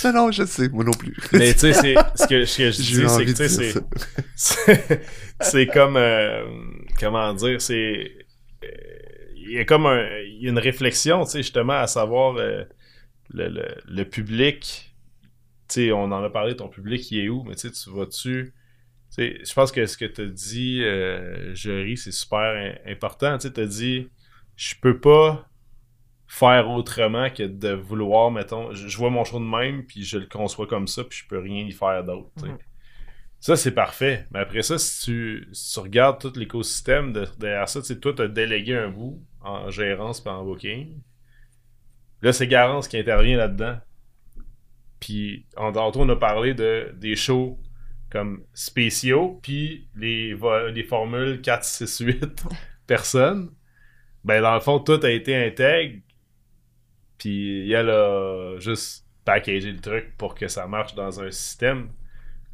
Non, non, je sais, moi non plus. Mais tu sais, c'est, ce que, ce que je dis, c'est que tu sais, c'est, c'est, comme. euh, comment dire, c'est. euh, Il y a comme un, il y a une réflexion, tu sais, justement, à savoir euh, le, le, le public. Tu sais, on en a parlé, ton public, il est où, mais tu sais, tu vas-tu. Je pense que ce que tu as dit, euh, Jory, c'est super im- important. Tu as dit, je peux pas faire autrement que de vouloir, mettons, je, je vois mon show de même, puis je le conçois comme ça, puis je peux rien y faire d'autre. Mhm. Ça, c'est parfait. Mais après ça, si tu, si tu regardes tout l'écosystème de- derrière ça, toi, tu as délégué un bout en gérance et en booking. Là, c'est Garance qui intervient là-dedans. Puis, en on a parlé de, des shows comme spéciaux, puis les, les formules 4, 6, 8 personnes. Ben, dans le fond, tout a été intègre. Puis, elle a juste packagé le truc pour que ça marche dans un système.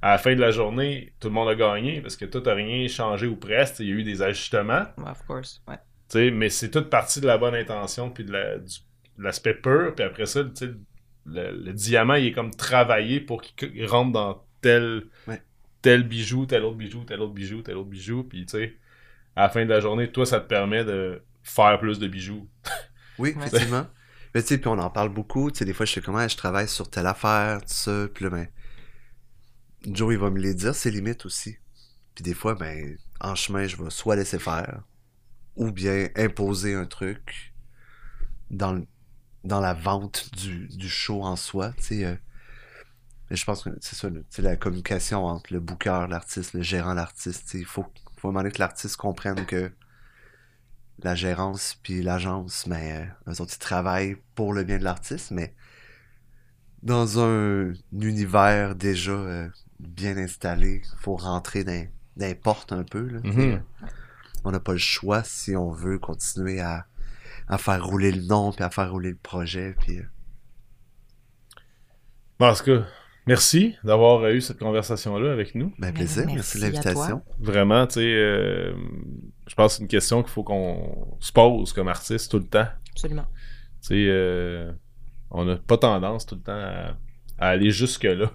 À la fin de la journée, tout le monde a gagné parce que tout a rien changé ou presque. Il y a eu des ajustements. Of course. Ouais. Mais c'est toute partie de la bonne intention puis de l'aspect pur. Puis après ça, le, le diamant, il est comme travaillé pour qu'il qu'il rentre dans tel, Ouais. tel bijou, tel autre bijou, tel autre bijou, tel autre bijou. Puis tu sais, à la fin de la journée, toi, ça te permet de faire plus de bijoux. Oui, effectivement. Mais tu sais, puis on en parle beaucoup. Tu sais, des fois, je sais comment je travaille sur telle affaire, tout ça. Puis là, ben, Joe, il va me les dire, ses limites aussi. Puis des fois, ben, en chemin, je vais soit laisser faire, ou bien imposer un truc dans, le- dans la vente du, du show en soi. Tu sais, euh. Mais je pense que c'est ça, sais, la communication entre le booker, l'artiste, le gérant, l'artiste. Il faut, faut demander que l'artiste comprenne que la gérance puis l'agence, mais euh, eux autres, ils travaillent pour le bien de l'artiste, mais dans un univers déjà euh, bien installé, faut rentrer dans, dans les portes un peu. Là. Mhm. On n'a pas le choix si on veut continuer à, à faire rouler le nom puis à faire rouler le projet. Puis, euh, Bon, en tout cas, merci d'avoir eu cette conversation-là avec nous. ben, plaisir, merci merci, de l'invitation. Vraiment, tu sais, euh, je pense que c'est une question qu'il faut qu'on se pose comme artiste tout le temps. Absolument. Tu sais, euh, on n'a pas tendance tout le temps à, à aller jusque-là.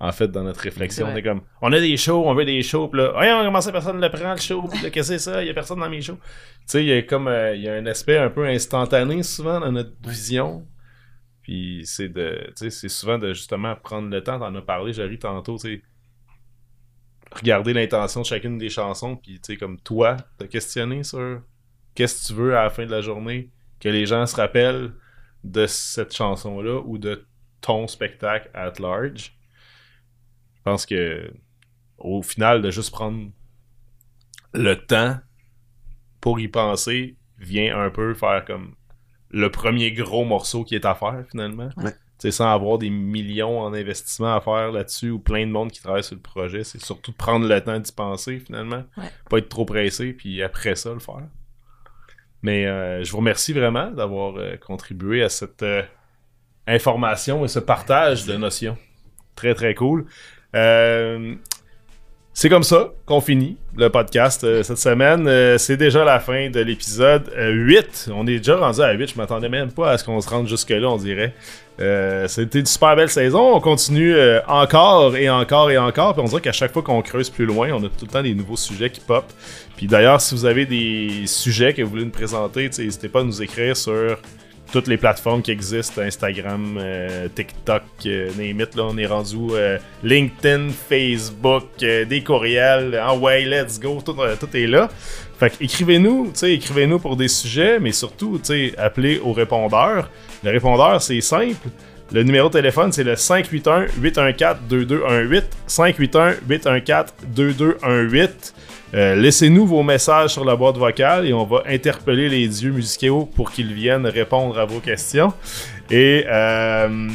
En fait, dans notre réflexion, C'est on est comme, on a des shows, on veut des shows, pis là, voyons, comment ça, personne ne le prend, le show, là, qu'est-ce que c'est ça, il y a personne dans mes shows. Tu sais, il y a comme, euh, il y a un aspect un peu instantané souvent dans notre vision. Puis c'est de, c'est souvent de justement prendre le temps, t'en as parlé, Jarry, tantôt, tu regarder l'intention de chacune des chansons, puis tu sais, comme toi, te questionner sur qu'est-ce que tu veux à la fin de la journée, que les gens se rappellent de cette chanson-là ou de ton spectacle at large. Je pense que au final, de juste prendre le temps pour y penser vient un peu faire comme le premier gros morceau qui est à faire finalement. Ouais. Tu sais, sans avoir des millions en investissement à faire là-dessus ou plein de monde qui travaille sur le projet, c'est surtout de prendre le temps d'y penser finalement. Ouais. Pas être trop pressé, puis après ça le faire. Mais euh, je vous remercie vraiment d'avoir euh, contribué à cette euh, information et ce partage de notions. Très très cool. Euh, c'est comme ça qu'on finit le podcast euh, cette semaine. Euh, c'est déjà la fin de l'épisode euh, 8. On est déjà rendu à 8. Je m'attendais même pas à ce qu'on se rende jusque-là, on dirait. Euh, C'était une super belle saison. On continue euh, encore et encore et encore. Puis on dirait qu'à chaque fois qu'on creuse plus loin, on a tout le temps des nouveaux sujets qui pop. Puis d'ailleurs, si vous avez des sujets que vous voulez nous présenter, n'hésitez pas à nous écrire sur toutes les plateformes qui existent, Instagram, euh, TikTok, euh, là, on est rendu euh, LinkedIn, Facebook, euh, des courriels, ah ouais, let's go, tout, est là. Fait écrivez-nous, écrivez-nous pour des sujets, mais surtout, appelez au répondeur. Le répondeur, c'est simple. Le numéro de téléphone, c'est le 581-814-2218. 581-814-2218. Euh, Laissez-nous vos messages sur la boîte vocale et on va interpeller les dieux musicaux pour qu'ils viennent répondre à vos questions. Et euh,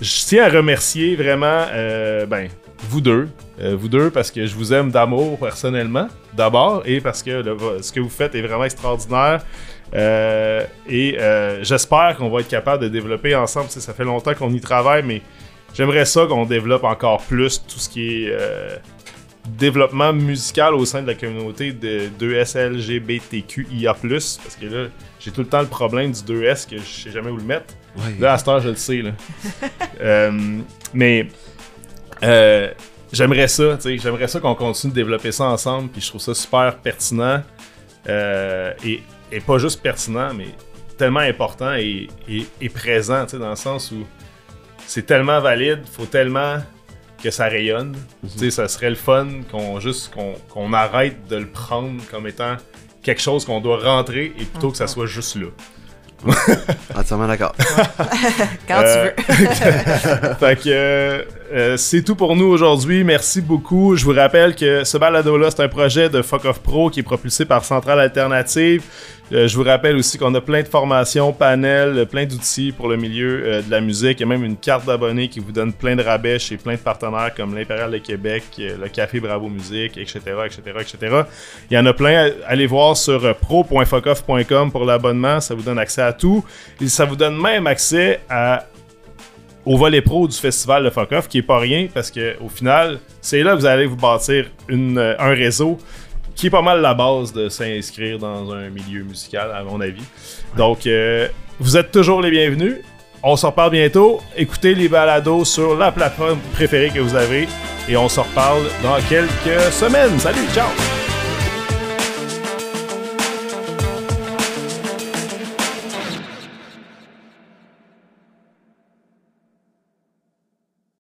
je tiens à remercier vraiment euh, ben, vous deux. Vous deux parce que je vous aime d'amour personnellement, d'abord, et parce que ce que vous faites est vraiment extraordinaire. Et j'espère qu'on va être capable de développer ensemble. Ça fait longtemps qu'on y travaille, mais j'aimerais ça qu'on développe encore plus tout ce qui est développement musical au sein de la communauté de 2SLGBTQIA+. Parce que là, j'ai tout le temps le problème du 2S que je sais jamais où le mettre. Là, à cette heure, je le sais. Là. Euh, mais euh, j'aimerais ça, tu sais, j'aimerais ça qu'on continue de développer ça ensemble. Puis je trouve ça super pertinent. euh, et, et pas juste pertinent, mais tellement important et, et- et présent, tu sais, dans le sens où c'est tellement valide, faut tellement que ça rayonne. Tu sais, ça serait le fun qu'on juste qu'on qu'on arrête de le prendre comme étant quelque chose qu'on doit rentrer et plutôt que ça soit juste là. Entièrement d'accord. Quand Euh, tu veux. fait que euh, c'est tout pour nous aujourd'hui. Merci beaucoup. Je vous rappelle que ce balado-là, c'est un projet de Fuck Off Pro qui est propulsé par Centrale Alternative. Euh, je vous rappelle aussi qu'on a plein de formations, panels, euh, plein d'outils pour le milieu de la musique. A même une carte d'abonnés qui vous donne plein de rabais chez plein de partenaires comme l'Impérial de Québec, le Café Bravo Musique, etc., etc., etc. Il y en a plein. Allez voir sur pro.fuckoff.com pour l'abonnement. Ça vous donne accès à tout. Et ça vous donne même accès à au volet pro du festival de Fuck Off, qui est pas rien parce que au final, c'est là que vous allez vous bâtir euh, un réseau qui est pas mal la base de s'inscrire dans un milieu musical, à mon avis. Donc, euh, vous êtes toujours les bienvenus. On se reparle bientôt. Écoutez les balados sur la plateforme préférée que vous avez et on se reparle dans quelques semaines. Salut, ciao!